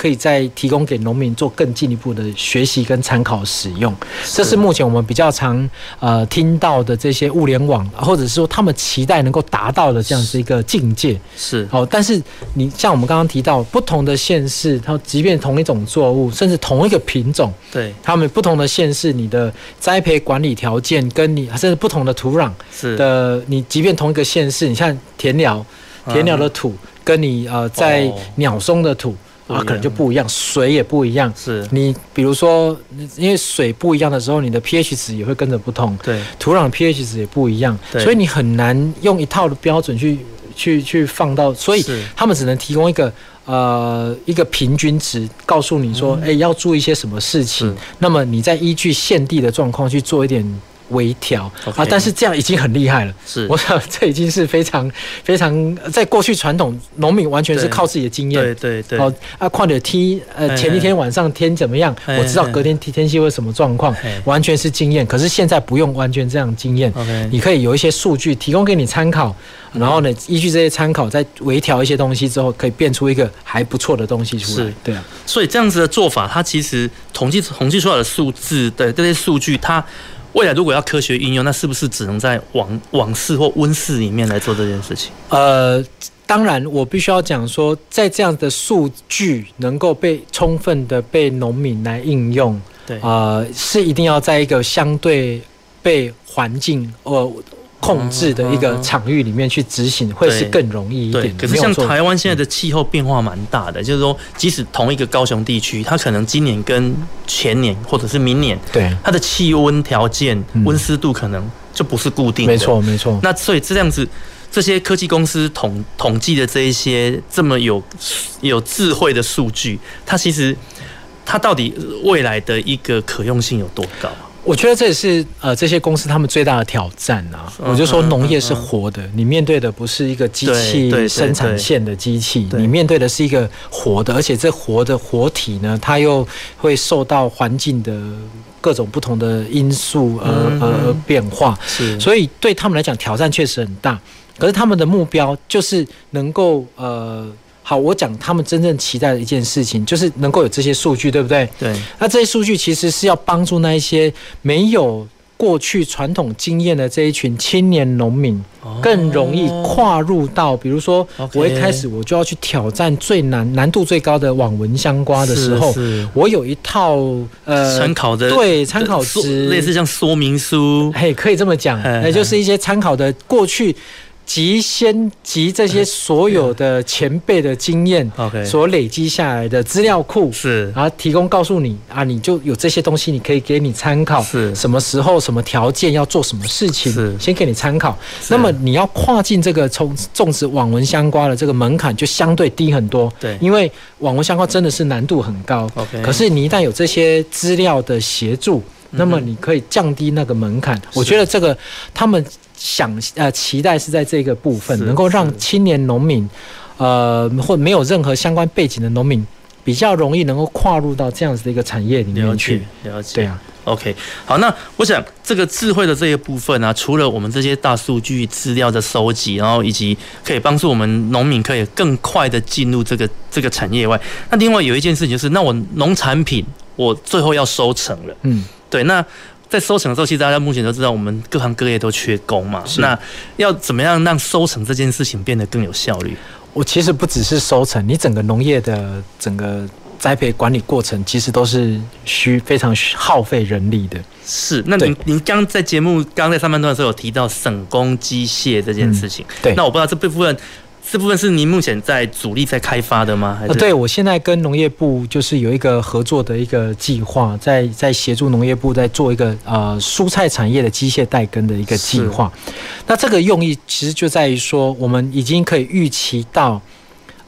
可以再提供给农民做更进一步的学习跟参考使用。这是目前我们比较常呃听到的这些物联网，或者是说他们期待能够达到的这样子一个境界。是好，但是你像我们刚刚提到不同的县市，它即便同一种作物，甚至同一个品种，对，他们不同的县市，你的栽培管理条件跟你甚至不同的土壤是的，你即便同一个县市，你像田寮，田寮的土跟你呃在鸟松的土。啊，可能就不一样，水也不一样。是你比如说，因为水不一样的时候，你的 pH 值也会跟着不同。对，土壤 pH 值也不一样，所以你很难用一套的标准去去去放到，所以他们只能提供一个呃一个平均值，告诉你说，哎、嗯欸，要做一些什么事情。那么你再依据现地的状况去做一点。微调啊，但是这样已经很厉害了。是，我想这已经是非常非常，在过去传统农民完全是靠自己的经验。对对对。哦啊，况且天呃前一天晚上天怎么样，我知道隔天天天气会什么状况，完全是经验。可是现在不用完全这样经验。你可以有一些数据提供给你参考，然后呢，依据这些参考再微调一些东西之后，可以变出一个还不错的东西出来。是，对啊。所以这样子的做法，它其实统计统计出来的数字的这些数据，它。未来如果要科学应用，那是不是只能在网网室或温室里面来做这件事情？呃，当然，我必须要讲说，在这样的数据能够被充分的被农民来应用，对，呃，是一定要在一个相对被环境呃。控制的一个场域里面去执行，会是更容易一点。可是像台湾现在的气候变化蛮大的，就是说，即使同一个高雄地区，它可能今年跟前年或者是明年，对它的气温条件、温湿度可能就不是固定的。没错，没错。那所以这样子，这些科技公司统统计的这一些这么有有智慧的数据，它其实它到底未来的一个可用性有多高？我觉得这也是呃这些公司他们最大的挑战啊！我就说农业是活的，你面对的不是一个机器生产线的机器，你面对的是一个活的，而且这活的活体呢，它又会受到环境的各种不同的因素而而变化，是，所以对他们来讲挑战确实很大。可是他们的目标就是能够呃。好，我讲他们真正期待的一件事情，就是能够有这些数据，对不对？对。那这些数据其实是要帮助那一些没有过去传统经验的这一群青年农民，更容易跨入到，比如说，我一开始我就要去挑战最难、难度最高的网文香瓜的时候，我有一套呃参考的对参考值，类似像说明书，嘿，可以这么讲，那就是一些参考的过去。集先集这些所有的前辈的经验，OK，所累积下来的资料库是，然后提供告诉你啊，你就有这些东西，你可以给你参考。是，什么时候、什么条件要做什么事情，是，先给你参考。那么你要跨进这个从种植网文香瓜的这个门槛就相对低很多。对，因为网文香瓜真的是难度很高。OK，可是你一旦有这些资料的协助，那么你可以降低那个门槛。我觉得这个他们。想呃，期待是在这个部分，能够让青年农民，呃，或没有任何相关背景的农民，比较容易能够跨入到这样子的一个产业里面去。了解。对啊。OK，好，那我想这个智慧的这一部分啊，除了我们这些大数据资料的收集，然后以及可以帮助我们农民可以更快的进入这个这个产业外，那另外有一件事情就是，那我农产品我最后要收成了，嗯，对，那在收成的时候，其实大家目前都知道，我们各行各业都缺工嘛，那要怎么样让收成这件事情变得更有效率？我其实不只是收成，你整个农业的整个。栽培管理过程其实都是需非常耗费人力的。是，那您您刚在节目刚在上半段的时候有提到省工机械这件事情，嗯、对，那我不知道这部分这部分是您目前在主力在开发的吗？还是？对，我现在跟农业部就是有一个合作的一个计划，在在协助农业部在做一个呃蔬菜产业的机械代耕的一个计划。那这个用意其实就在于说，我们已经可以预期到。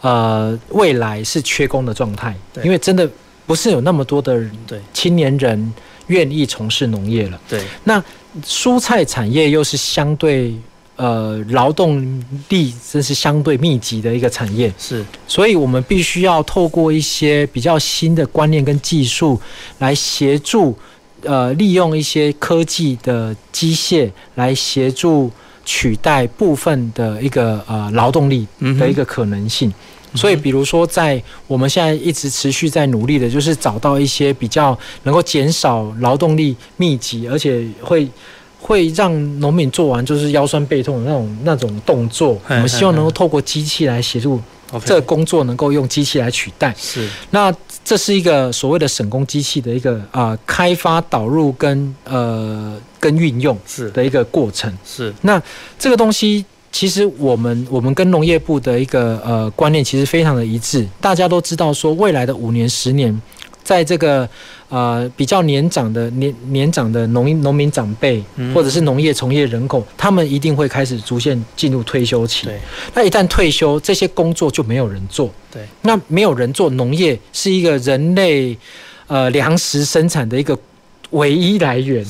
呃，未来是缺工的状态，因为真的不是有那么多的青年人愿意从事农业了。对，那蔬菜产业又是相对呃劳动力真是相对密集的一个产业，是，所以我们必须要透过一些比较新的观念跟技术来协助，呃，利用一些科技的机械来协助取代部分的一个呃劳动力的一个可能性。所以，比如说，在我们现在一直持续在努力的，就是找到一些比较能够减少劳动力密集，而且会会让农民做完就是腰酸背痛的那种那种动作。我们希望能够透过机器来协助这个工作，能够用机器来取代。是。那这是一个所谓的省工机器的一个啊、呃、开发导入跟呃跟运用是的一个过程。是。那这个东西。其实我们我们跟农业部的一个呃观念其实非常的一致，大家都知道说未来的五年十年，在这个呃比较年长的年年长的农农民长辈，或者是农业从业人口，他们一定会开始逐渐进入退休期。对，那一旦退休，这些工作就没有人做。对，那没有人做农业是一个人类呃粮食生产的一个唯一来源。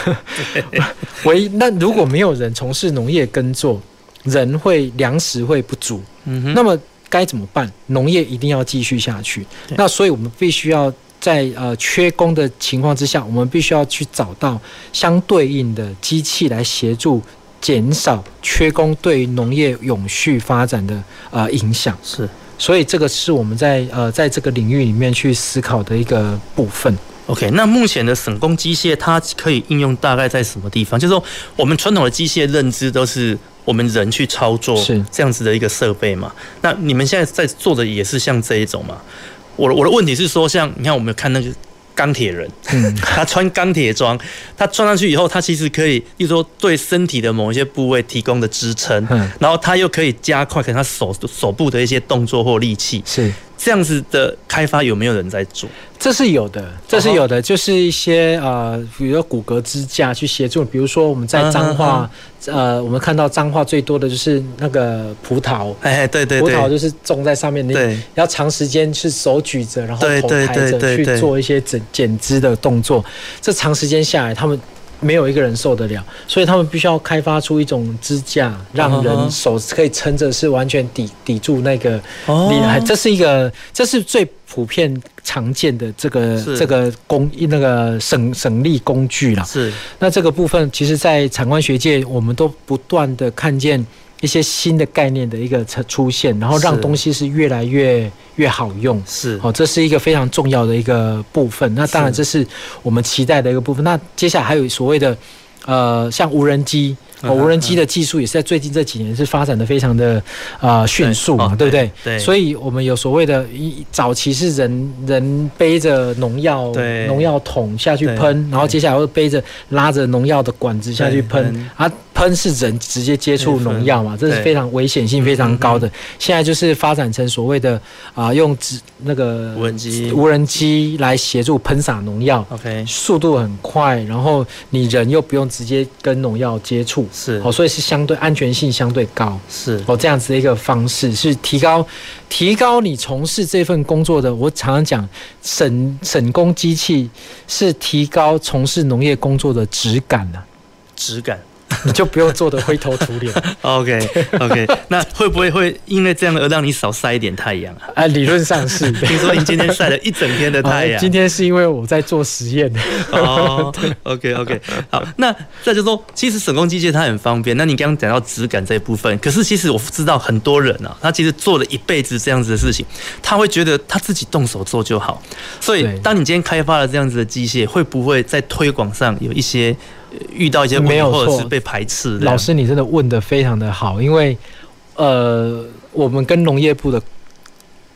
<laughs> 唯一那如果没有人从事农业耕作，人会粮食会不足，嗯哼，那么该怎么办？农业一定要继续下去。那所以我们必须要在呃缺工的情况之下，我们必须要去找到相对应的机器来协助减少缺工对于农业永续发展的呃影响。是，所以这个是我们在呃在这个领域里面去思考的一个部分。OK，那目前的省工机械它可以应用大概在什么地方？就是说，我们传统的机械认知都是我们人去操作，是这样子的一个设备嘛？那你们现在在做的也是像这一种嘛？我我的问题是说，像你看，我们有看那个钢铁人，嗯，<laughs> 他穿钢铁装，他穿上去以后，他其实可以，例如说对身体的某一些部位提供的支撑，嗯，然后他又可以加快可能他手手部的一些动作或力气，是这样子的开发有没有人在做？这是有的，这是有的，就是一些呃，比如说骨骼支架去协助，比如说我们在彰化，呃，我们看到彰化最多的就是那个葡萄，哎，对对，葡萄就是种在上面，你要长时间是手举着，然后头抬着去做一些剪剪枝的动作，这长时间下来，他们。没有一个人受得了，所以他们必须要开发出一种支架，让人手可以撑着，是完全抵抵住那个厉害。这是一个，这是最普遍常见的这个这个工那个省省力工具啦。是。那这个部分，其实，在产官学界，我们都不断的看见。一些新的概念的一个出现，然后让东西是越来越越好用，是哦，这是一个非常重要的一个部分。那当然，这是我们期待的一个部分。那接下来还有所谓的，呃，像无人机。哦，无人机的技术也是在最近这几年是发展的非常的啊迅速嘛，对不对？对。所以我们有所谓的，一早期是人人背着农药农药桶下去喷，然后接下来会背着拉着农药的管子下去喷，啊，喷是人直接接触农药嘛，这是非常危险性非常高的。现在就是发展成所谓的啊，用纸那个无人机无人机来协助喷洒农药，OK，速度很快，然后你人又不用直接跟农药接触。是哦，所以是相对安全性相对高，是哦，这样子的一个方式是提高提高你从事这份工作的。我常常讲，省省工机器是提高从事农业工作的质感呢、啊，质感 <laughs> 你就不用做的灰头土脸。OK OK，<laughs> 那会不会会因为这样而让你少晒一点太阳啊？啊，理论上是。<laughs> 听说你今天晒了一整天的太阳。今天是因为我在做实验。哦，OK OK，好，那再就说，其实手工机械它很方便。那你刚刚讲到质感这一部分，可是其实我知道很多人啊，他其实做了一辈子这样子的事情，他会觉得他自己动手做就好。所以，当你今天开发了这样子的机械，会不会在推广上有一些？遇到一些没有，或者是被排斥。老师，你真的问的非常的好，因为呃，我们跟农业部的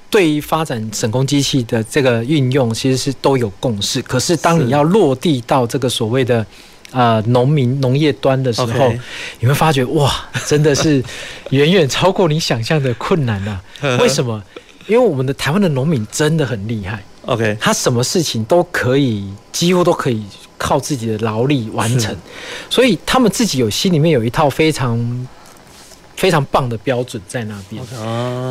对于发展省工机器的这个运用，其实是都有共识。可是当你要落地到这个所谓的呃农民农业端的时候. <laughs> 你会发觉哇，真的是远远超过你想象的困难啊！<laughs> 为什么？因为我们的台湾的农民真的很厉害。OK，他什么事情都可以，几乎都可以。靠自己的劳力完成，所以他们自己有心里面有一套非常非常棒的标准在那边。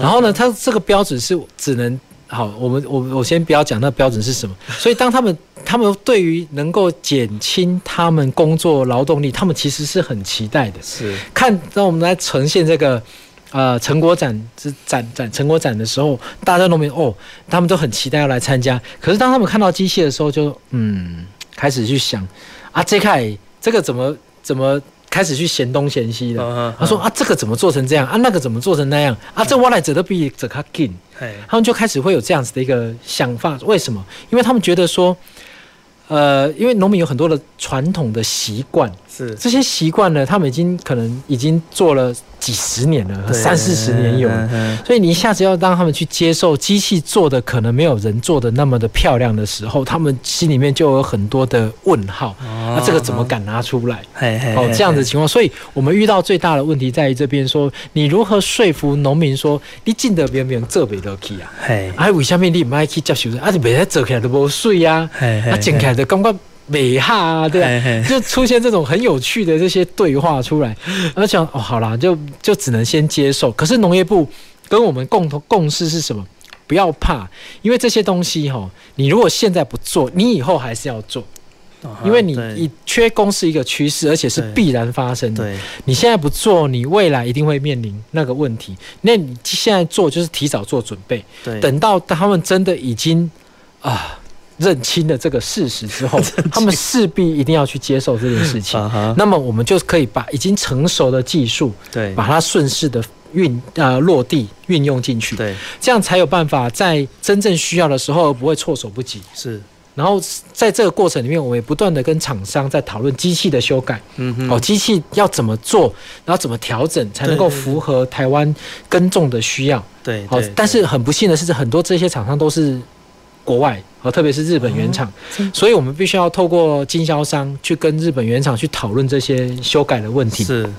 然后呢，他这个标准是只能好，我们我我先不要讲那标准是什么。所以当他们他们对于能够减轻他们工作劳动力，他们其实是很期待的。是看让我们来呈现这个呃成果展这展展成果展的时候，大家农民哦，他们都很期待要来参加。可是当他们看到机械的时候就，就嗯。开始去想啊，这块这个怎么怎么开始去嫌东嫌西的？他说啊，这个怎么做成这样啊？那个怎么做成那样啊？这挖来者都比者卡紧，他们就开始会有这样子的一个想法。为什么？因为他们觉得说，呃，因为农民有很多的传统的习惯，是这些习惯呢，他们已经可能已经做了。几十年了，三四十年有，所以你一下子要让他们去接受机器做的可能没有人做的那么的漂亮的时候，他们心里面就有很多的问号。那这个怎么敢拿出来？哦，这样子的情况，所以我们遇到最大的问题在于这边说，你如何说服农民说，你进得别人这边都去啊？哎，为什么你不爱去接受？啊，你别做起来都不水呀，啊，整起来就感觉。美哈啊，对吧？就出现这种很有趣的这些对话出来，<laughs> 而且哦，好啦，就就只能先接受。可是农业部跟我们共同共识是什么？不要怕，因为这些东西哈，你如果现在不做，你以后还是要做，因为你你缺工是一个趋势，而且是必然发生的。你现在不做，你未来一定会面临那个问题。那你现在做就是提早做准备，等到他们真的已经啊。认清了这个事实之后，<laughs> 他们势必一定要去接受这件事情。那么，我们就可以把已经成熟的技术，对，把它顺势的运呃落地运用进去，对，这样才有办法在真正需要的时候不会措手不及。是，然后在这个过程里面，我们也不断的跟厂商在讨论机器的修改，嗯哼，哦，机器要怎么做，然后怎么调整才能够符合台湾耕种的需要。对，好，但是很不幸的是，很多这些厂商都是。国外和特别是日本原厂，所以我们必须要透过经销商去跟日本原厂去讨论这些修改的问题。是，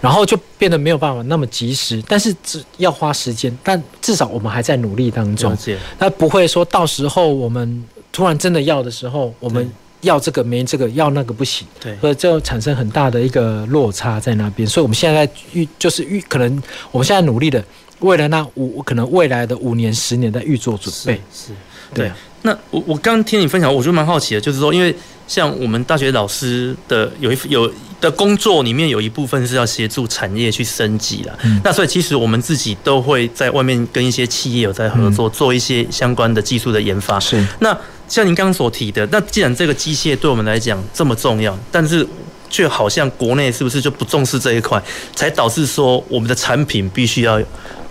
然后就变得没有办法那么及时，但是只要花时间，但至少我们还在努力当中。那不会说到时候我们突然真的要的时候，我们要这个没这个，要那个不行，对，所以就产生很大的一个落差在那边。所以我们现在预就是预可能我们现在努力的。为了那五可能未来的五年十年在预做准备，是，是对。那我我刚听你分享，我就蛮好奇的，就是说，因为像我们大学老师的有一有的工作里面有一部分是要协助产业去升级了，嗯、那所以其实我们自己都会在外面跟一些企业有在合作，嗯、做一些相关的技术的研发。是。那像您刚刚所提的，那既然这个机械对我们来讲这么重要，但是却好像国内是不是就不重视这一块，才导致说我们的产品必须要。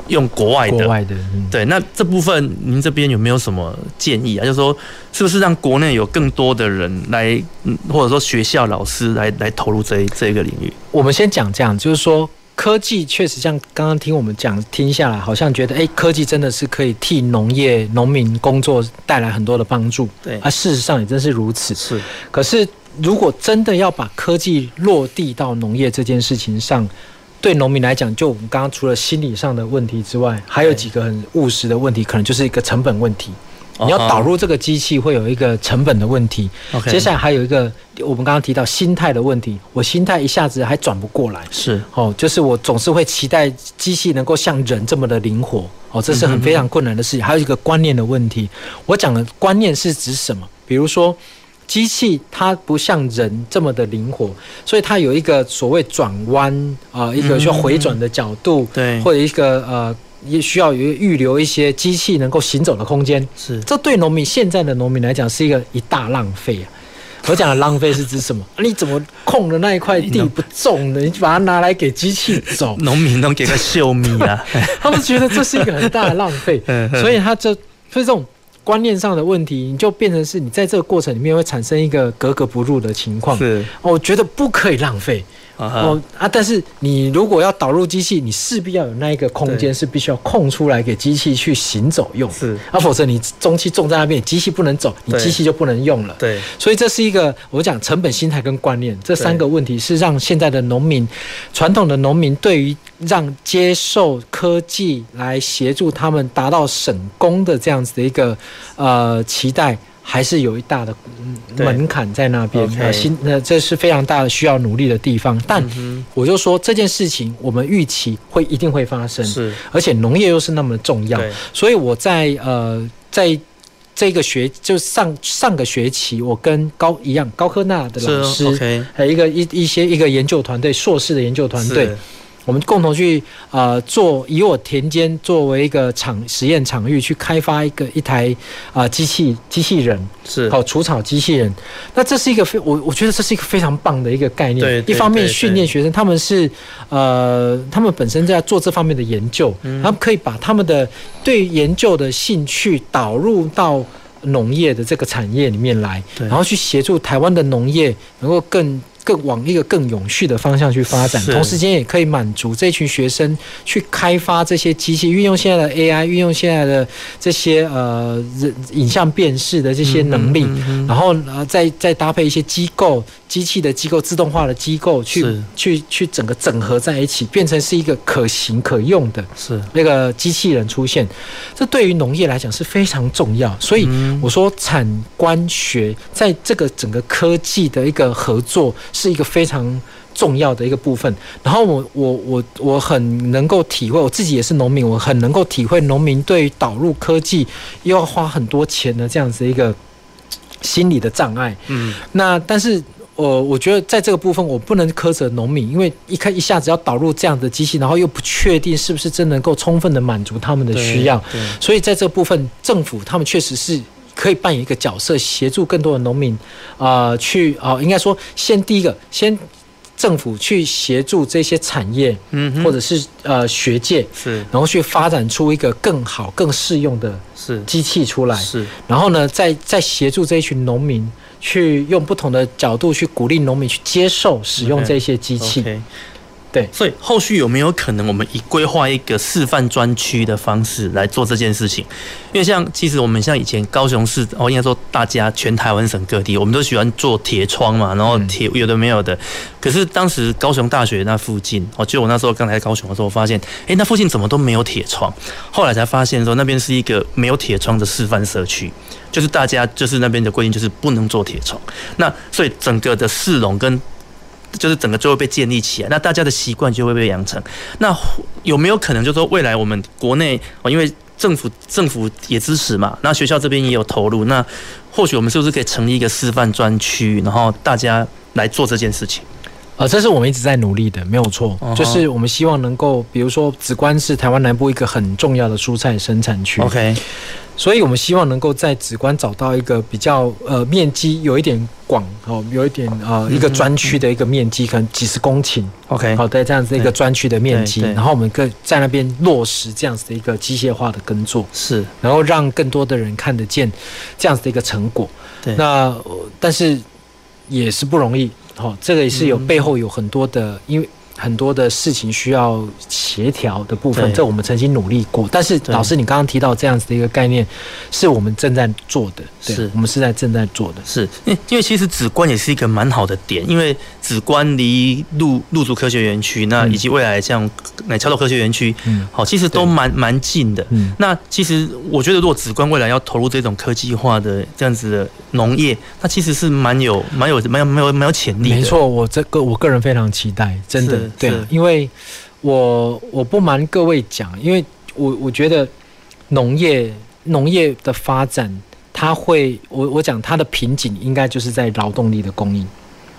用国外的，国外的，嗯、对，那这部分您这边有没有什么建议啊？就是说，是不是让国内有更多的人来，或者说学校老师来来投入这一这一个领域？我们先讲这样，就是说，科技确实像刚刚听我们讲听下来，好像觉得，哎，科技真的是可以替农业农民工作带来很多的帮助。对，啊，事实上也真是如此。是，可是如果真的要把科技落地到农业这件事情上，对农民来讲，就我们刚刚除了心理上的问题之外，还有几个很务实的问题，可能就是一个成本问题。你要导入这个机器，会有一个成本的问题。接下来还有一个，我们刚刚提到心态的问题，我心态一下子还转不过来。是哦，就是我总是会期待机器能够像人这么的灵活。哦，这是很非常困难的事情。还有一个观念的问题，我讲的观念是指什么？比如说。机器它不像人这么的灵活，所以它有一个所谓转弯啊，一个需要回转的角度，对，或者一个呃，也需要有预留一些机器能够行走的空间。是，这对农民现在的农民来讲是一个一大浪费啊。我讲的浪费是指什么？<laughs> 你怎么空的那一块地不种呢，你就把它拿来给机器走？<laughs> 农民都给个秀米啊，<laughs> 他们觉得这是一个很大的浪费，所以他就所以这种观念上的问题，你就变成是你在这个过程里面会产生一个格格不入的情况。是，我觉得不可以浪费。哦啊！但是你如果要导入机器，你势必要有那一个空间是必须要空出来给机器去行走用。是啊，否则你中期种在那边，机器不能走，你机器就不能用了。对，所以这是一个我讲成本、心态跟观念这三个问题，是让现在的农民、传统的农民对于让接受科技来协助他们达到省工的这样子的一个呃期待。还是有一大的门槛在那边，那，新那，这是非常大的需要努力的地方。但我就说这件事情，我们预期会一定会发生，是，而且农业又是那么重要，所以我在呃，在这个学就上上个学期，我跟高一样高科纳的老师，还有一个一一些一个研究团队，硕士的研究团队。我们共同去呃做，以我田间作为一个场实验场域，去开发一个一台啊、呃、机器机器人，是好除草机器人。那这是一个非我我觉得这是一个非常棒的一个概念。对，对，对，对，一方面训练学生，他们是呃他们本身在做这方面的研究，嗯、他们可以把他们的对研究的兴趣导入到农业的这个产业里面来，然后去协助台湾的农业能够更。更往一个更永续的方向去发展，同时间也可以满足这群学生去开发这些机器，运用现在的 AI，运用现在的这些呃人影像辨识的这些能力，然后呃再再搭配一些机构机器的机构自动化的机构去去去整个整合在一起，变成是一个可行可用的，是那个机器人出现，这对于农业来讲是非常重要。所以我说产官学在这个整个科技的一个合作。是一个非常重要的一个部分。然后我我我我很能够体会，我自己也是农民，我很能够体会农民对于导入科技又要花很多钱的这样子一个心理的障碍。嗯，那但是我我觉得在这个部分我不能苛责农民，因为一开一下子要导入这样的机器，然后又不确定是不是真能够充分的满足他们的需要。所以在这个部分，政府他们确实是。可以扮演一个角色，协助更多的农民，啊、呃，去啊、呃，应该说，先第一个，先政府去协助这些产业，嗯，或者是呃学界，是，然后去发展出一个更好、更适用的是机器出来，是，然后呢，再再协助这一群农民，去用不同的角度去鼓励农民去接受使用这些机器。Okay, okay. 对，所以后续有没有可能我们以规划一个示范专区的方式来做这件事情？因为像其实我们像以前高雄市哦，应该说大家全台湾省各地，我们都喜欢做铁窗嘛，然后铁有的没有的。可是当时高雄大学那附近哦，就我那时候刚来高雄的时候，我发现哎，那附近怎么都没有铁窗？后来才发现说那边是一个没有铁窗的示范社区，就是大家就是那边的规定就是不能做铁窗。那所以整个的市容跟就是整个就会被建立起来，那大家的习惯就会被养成。那有没有可能，就是说未来我们国内哦，因为政府政府也支持嘛，那学校这边也有投入，那或许我们是不是可以成立一个示范专区，然后大家来做这件事情？呃，这是我们一直在努力的，没有错。就是我们希望能够，比如说，梓官是台湾南部一个很重要的蔬菜生产区。OK。所以我们希望能够在梓官找到一个比较呃面积有一点广哦，有一点呃一个专区的一个面积，可能几十公顷，OK，好的这样子一个专区的面积，然后我们可以在那边落实这样子的一个机械化的耕作，是，然后让更多的人看得见这样子的一个成果。对，那但是也是不容易，好，这个也是有背后有很多的，因为。很多的事情需要协调的部分，这我们曾经努力过。但是老师，你刚刚提到这样子的一个概念，是我们正在做的，是我们是在正在做的。是，因因为其实止观也是一个蛮好的点，因为梓官离路路竹科学园区，那以及未来像奶桥头科学园区，嗯，好，其实都蛮蛮近的。嗯，那其实我觉得，如果紫关未来要投入这种科技化的这样子的农业，那其实是蛮有蛮有蛮有蛮有蛮有潜力的。没错，我这个我个人非常期待，真的。对，因为我我不瞒各位讲，因为我我觉得农业农业的发展。它会，我我讲它的瓶颈应该就是在劳动力的供应。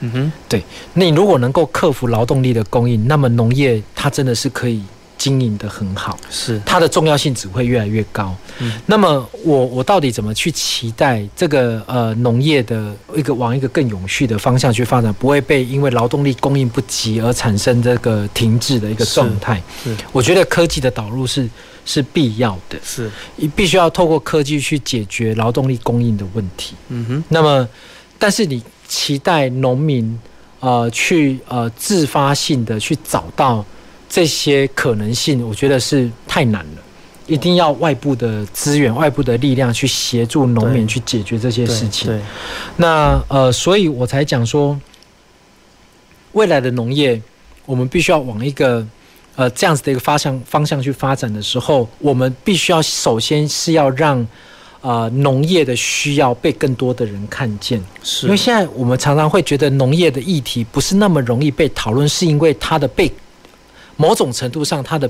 嗯哼，对，你如果能够克服劳动力的供应，那么农业它真的是可以经营的很好，是它的重要性只会越来越高。嗯，那么我我到底怎么去期待这个呃农业的一个往一个更永续的方向去发展，不会被因为劳动力供应不及而产生这个停滞的一个状态？是，我觉得科技的导入是是必要的，是你必须要透过科技去解决劳动力供应的问题。嗯哼，那么但是你。期待农民，呃，去呃自发性的去找到这些可能性，我觉得是太难了。一定要外部的资源、外部的力量去协助农民去解决这些事情。对，对那呃，所以我才讲说，未来的农业，我们必须要往一个呃这样子的一个方向方向去发展的时候，我们必须要首先是要让。呃，农业的需要被更多的人看见，是因为现在我们常常会觉得农业的议题不是那么容易被讨论，是因为它的被某种程度上它的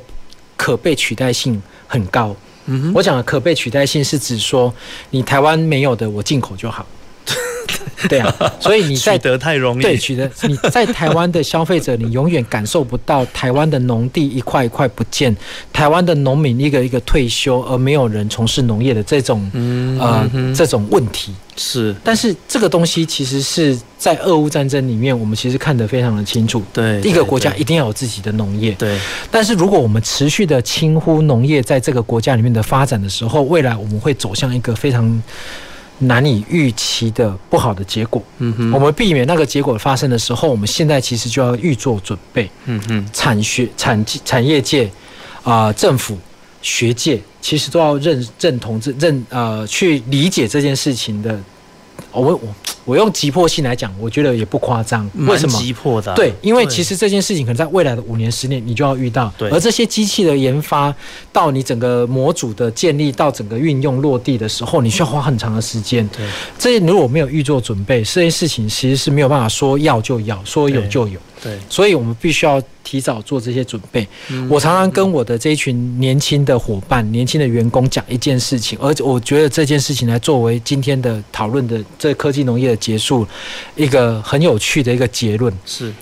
可被取代性很高。嗯，我讲的可被取代性是指说，你台湾没有的，我进口就好。<laughs> 对啊，所以你在取得太容易。对，取得你在台湾的消费者，你永远感受不到台湾的农地一块一块不见，台湾的农民一个一个退休而没有人从事农业的这种、嗯、呃这种问题。是，但是这个东西其实是在俄乌战争里面，我们其实看得非常的清楚。对，一个国家一定要有自己的农业。对，但是如果我们持续的轻忽农业在这个国家里面的发展的时候，未来我们会走向一个非常。难以预期的不好的结果，嗯哼，我们避免那个结果发生的时候，我们现在其实就要预做准备，嗯哼，产学产产业界啊、呃，政府、学界其实都要认认同这认呃去理解这件事情的，我我。我用急迫性来讲，我觉得也不夸张。为什么？急迫的、啊。对，因为其实这件事情可能在未来的五年、十年，你就要遇到。对。而这些机器的研发，到你整个模组的建立，到整个运用落地的时候，你需要花很长的时间。对。这些如果没有预做准备，这件事情其实是没有办法说要就要，说有就有。对。所以我们必须要提早做这些准备。我常常跟我的这一群年轻的伙伴、年轻的员工讲一件事情，而且我觉得这件事情来作为今天的讨论的这科技农业的。结束一个很有趣的一个结论是，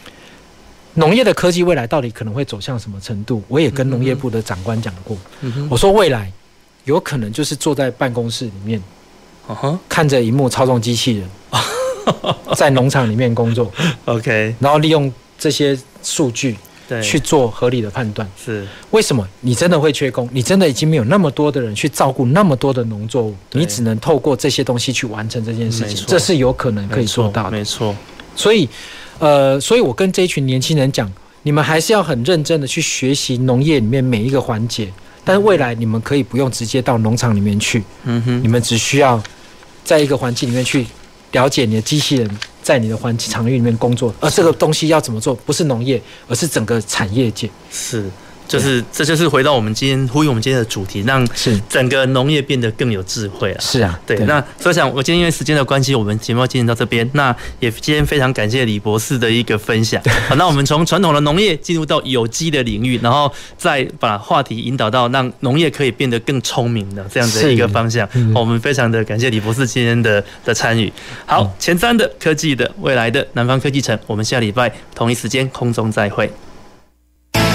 农业的科技未来到底可能会走向什么程度？我也跟农业部的长官讲过，我说未来有可能就是坐在办公室里面，看着一幕操纵机器人，<laughs> 在农场里面工作，OK，然后利用这些数据。去做合理的判断是为什么？你真的会缺工？你真的已经没有那么多的人去照顾那么多的农作物，你只能透过这些东西去完成这件事情，这是有可能可以做到的。没错，所以，呃，所以我跟这一群年轻人讲，你们还是要很认真的去学习农业里面每一个环节，但是未来你们可以不用直接到农场里面去，嗯哼，你们只需要在一个环境里面去了解你的机器人。在你的环境场域里面工作，而这个东西要怎么做？不是农业，而是整个产业界。是。就是，这就是回到我们今天呼吁我们今天的主题，让整个农业变得更有智慧了。是啊，对。那所以想，我今天因为时间的关系，我们节目要进行到这边。那也今天非常感谢李博士的一个分享。好，那我们从传统的农业进入到有机的领域，然后再把话题引导到让农业可以变得更聪明的这样子的一个方向。我们非常的感谢李博士今天的的参与。好，前瞻的科技的未来的南方科技城，我们下礼拜同一时间空中再会。